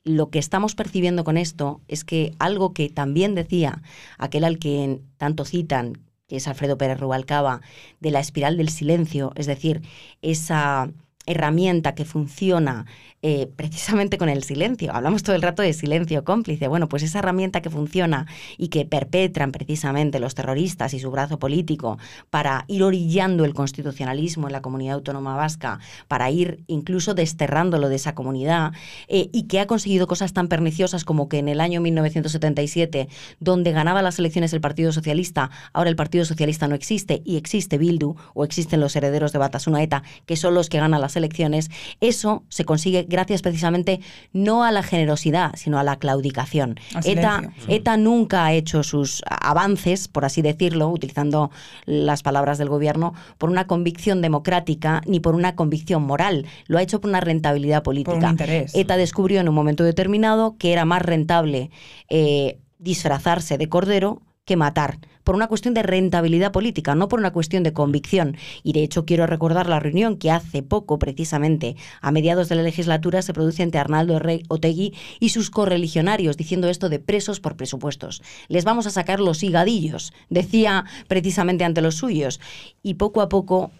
lo que estamos percibiendo con esto es que algo que también decía aquel al que tanto citan, que es Alfredo Pérez Rubalcaba, de la espiral del silencio, es decir, esa herramienta que funciona eh, precisamente con el silencio. Hablamos todo el rato de silencio cómplice. Bueno, pues esa herramienta que funciona y que perpetran precisamente los terroristas y su brazo político para ir orillando el constitucionalismo en la comunidad autónoma vasca, para ir incluso desterrándolo de esa comunidad, eh, y que ha conseguido cosas tan perniciosas como que en el año 1977, donde ganaba las elecciones el Partido Socialista, ahora el Partido Socialista no existe y existe Bildu o existen los herederos de Batasuna ETA, que son los que ganan las elecciones, eso se consigue gracias precisamente no a la generosidad, sino a la claudicación. ETA, ETA nunca ha hecho sus avances, por así decirlo, utilizando las palabras del gobierno, por una convicción democrática ni por una convicción moral. Lo ha hecho por una rentabilidad política. ETA descubrió en un momento determinado que era más rentable eh, disfrazarse de cordero que matar, por una cuestión de rentabilidad política, no por una cuestión de convicción. Y de hecho quiero recordar la reunión que hace poco, precisamente, a mediados de la legislatura, se produce entre Arnaldo Rey Otegui y sus correligionarios, diciendo esto de presos por presupuestos. Les vamos a sacar los higadillos, decía precisamente ante los suyos. Y poco a poco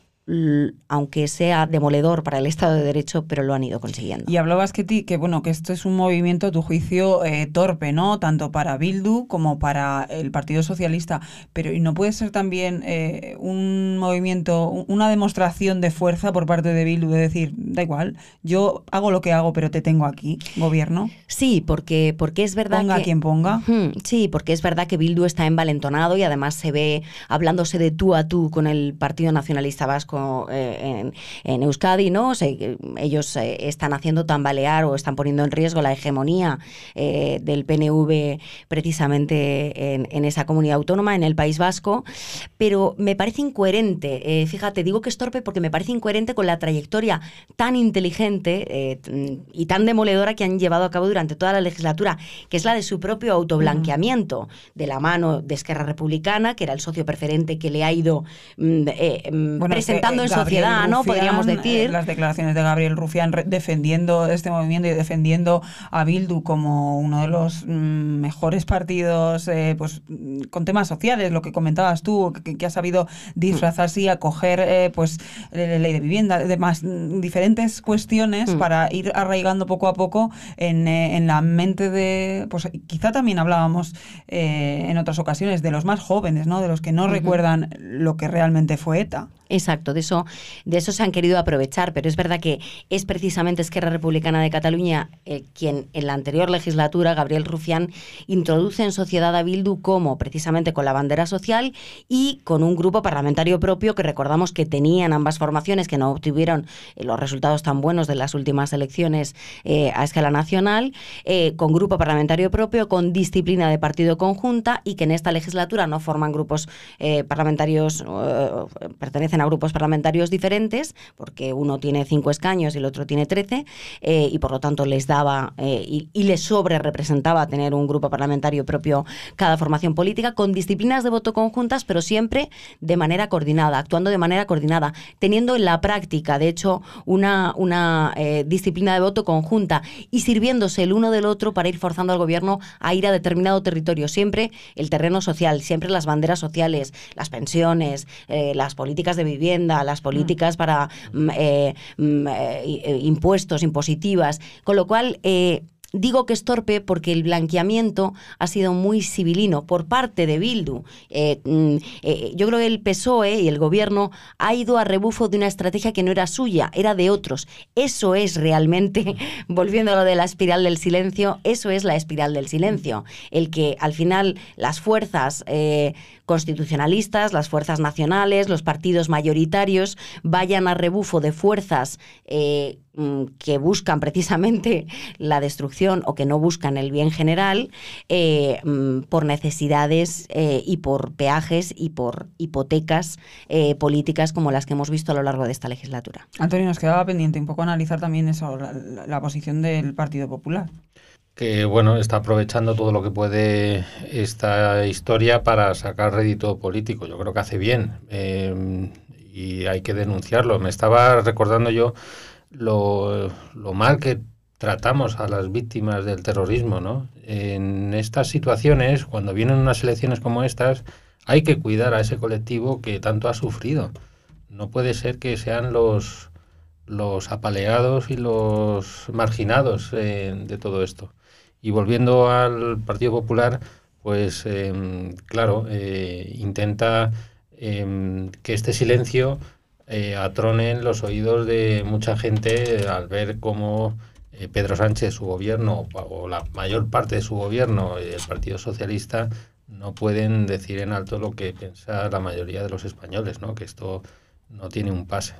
aunque sea demoledor para el Estado de Derecho, pero lo han ido consiguiendo. Y hablabas que, ti, que bueno que esto es un movimiento, a tu juicio, eh, torpe, ¿no? Tanto para Bildu como para el Partido Socialista. Pero ¿y no puede ser también eh, un movimiento, una demostración de fuerza por parte de Bildu de decir, da igual, yo hago lo que hago, pero te tengo aquí, gobierno? Sí, porque, porque es verdad ponga quien ponga. sí, porque es verdad que Bildu está envalentonado y además se ve hablándose de tú a tú con el Partido Nacionalista Vasco eh, en, Euskadi, ¿no? ellos eh, están haciendo tambalear o están poniendo en riesgo la hegemonía eh, del PNV precisamente en, esa comunidad autónoma, en el País Vasco, pero me parece incoherente, fíjate, digo que es torpe porque me parece incoherente con la trayectoria tan inteligente y tan demoledora que han llevado a cabo durante toda la legislatura, que es la de su propio autoblanqueamiento, de la mano de Esquerra Republicana, que era el socio preferente que le ha ido mm, mm, presentando en sociedad, ¿no? Podríamos eh, decir. Las declaraciones de Gabriel Rufián defendiendo este movimiento y defendiendo a Bildu como uno de los mm, mejores partidos eh, pues con temas sociales, lo que comentabas tú, que, ha sabido disfrazarse y acoger eh, pues ley de vivienda, demás mm, diferentes cuestiones mm. para ir arraigando poco a poco en, en, la mente de, pues quizá también hablábamos en otras ocasiones de los más jóvenes, ¿no? De los que no recuerdan lo que realmente fue ETA. Exacto, de eso, de eso se han querido aprovechar, pero es verdad que es precisamente Esquerra Republicana de Cataluña eh, quien en la anterior legislatura, Gabriel Rufián, introduce en sociedad a Bildu como precisamente con la bandera social y con un grupo parlamentario propio que recordamos que tenían ambas formaciones que no obtuvieron eh, los resultados tan buenos de las últimas elecciones eh, a escala nacional, con grupo parlamentario propio, con disciplina de partido conjunta y que en esta legislatura no forman grupos parlamentarios, pertenecen a grupos parlamentarios diferentes, porque uno tiene cinco escaños y el otro tiene trece, eh, y por lo tanto les daba eh, y, les sobre representaba tener un grupo parlamentario propio cada formación política, con disciplinas de voto conjuntas, pero siempre de manera coordinada, actuando de manera coordinada, teniendo en la práctica, de hecho, una, una eh, disciplina de voto conjunta y sirviéndose el uno del otro para ir forzando al gobierno a ir a determinado territorio, siempre el terreno social, siempre las banderas sociales, las pensiones, las políticas de vivienda, las políticas para mm, eh, mm, eh, eh, impuestos, impositivas, con lo cual Digo que es torpe porque el blanqueamiento ha sido muy civilino por parte de Bildu. Mm, yo creo que el PSOE y el gobierno ha ido a rebufo de una estrategia que no era suya, era de otros. Eso es realmente, (laughs) volviendo a lo de la espiral del silencio, eso es la espiral del silencio. El que al final las fuerzas constitucionalistas, las fuerzas nacionales, los partidos mayoritarios vayan a rebufo de fuerzas eh, mm, que buscan precisamente (laughs) la destrucción o que no buscan el bien general eh, mm, por necesidades eh, y por peajes y por hipotecas políticas como las que hemos visto a lo largo de esta legislatura. Antonio, nos quedaba pendiente un poco analizar también eso, la posición del Partido Popular que bueno, está aprovechando todo lo que puede esta historia para sacar rédito político. Yo creo que hace bien eh, y hay que denunciarlo. Me estaba recordando yo lo, lo, mal que tratamos a las víctimas del terrorismo, ¿no? En estas situaciones, cuando vienen unas elecciones como estas, hay que cuidar a ese colectivo que tanto ha sufrido. No puede ser que sean los los apaleados y los marginados eh, de todo esto. Y volviendo al Partido Popular, pues em, claro, eh, intenta em, que este silencio eh, atrone en los oídos de mucha gente al ver cómo eh, Pedro Sánchez, su gobierno, o la mayor parte de su gobierno, el Partido Socialista, no pueden decir en alto lo que piensa la mayoría de los españoles, ¿no? que esto no tiene un pase.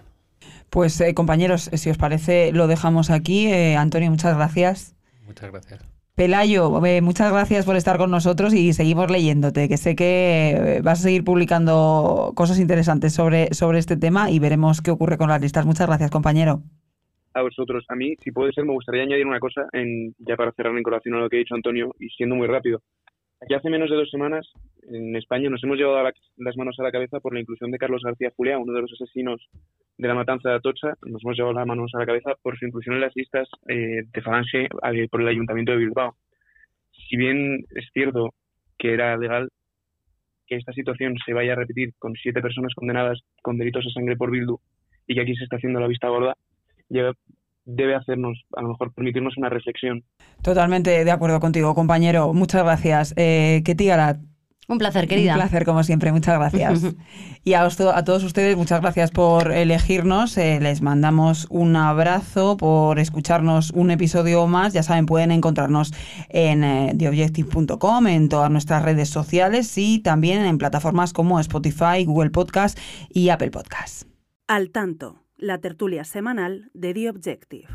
Pues compañeros, si os parece, lo dejamos aquí. Antonio, muchas gracias. Muchas gracias. Pelayo, muchas gracias por estar con nosotros y seguimos leyéndote, que sé que eh, vas a seguir publicando cosas interesantes sobre, sobre este tema y veremos qué ocurre con las listas. Muchas gracias, compañero. A vosotros. A mí, si puede ser, me gustaría añadir una cosa, en, ya para cerrar en colación a lo que ha dicho Antonio y siendo muy rápido. Aquí hace menos de dos semanas, en España, nos hemos llevado las manos a la cabeza por la inclusión de Carlos García Juliá, uno de los asesinos de la matanza de Atocha. Nos hemos llevado las manos a la cabeza por su inclusión en las listas eh, de Falange eh, por el Ayuntamiento de Bilbao. Si bien es cierto que era legal que esta situación se vaya a repetir con siete personas condenadas con delitos de sangre por Bildu y que aquí se está haciendo la vista gorda, debe hacernos, a lo mejor, permitirnos una reflexión. Totalmente de acuerdo contigo, compañero. Muchas gracias. Eh, Ketty Un placer, querida. Un placer, como siempre. Muchas gracias. (laughs) y a, a, todos ustedes, muchas gracias por elegirnos. Eh, les mandamos un abrazo por escucharnos un episodio más. Ya saben, pueden encontrarnos en eh, theobjective.com, en todas nuestras redes sociales y también en plataformas como Spotify, Google Podcast y Apple Podcast. Al tanto la tertulia semanal de The Objective.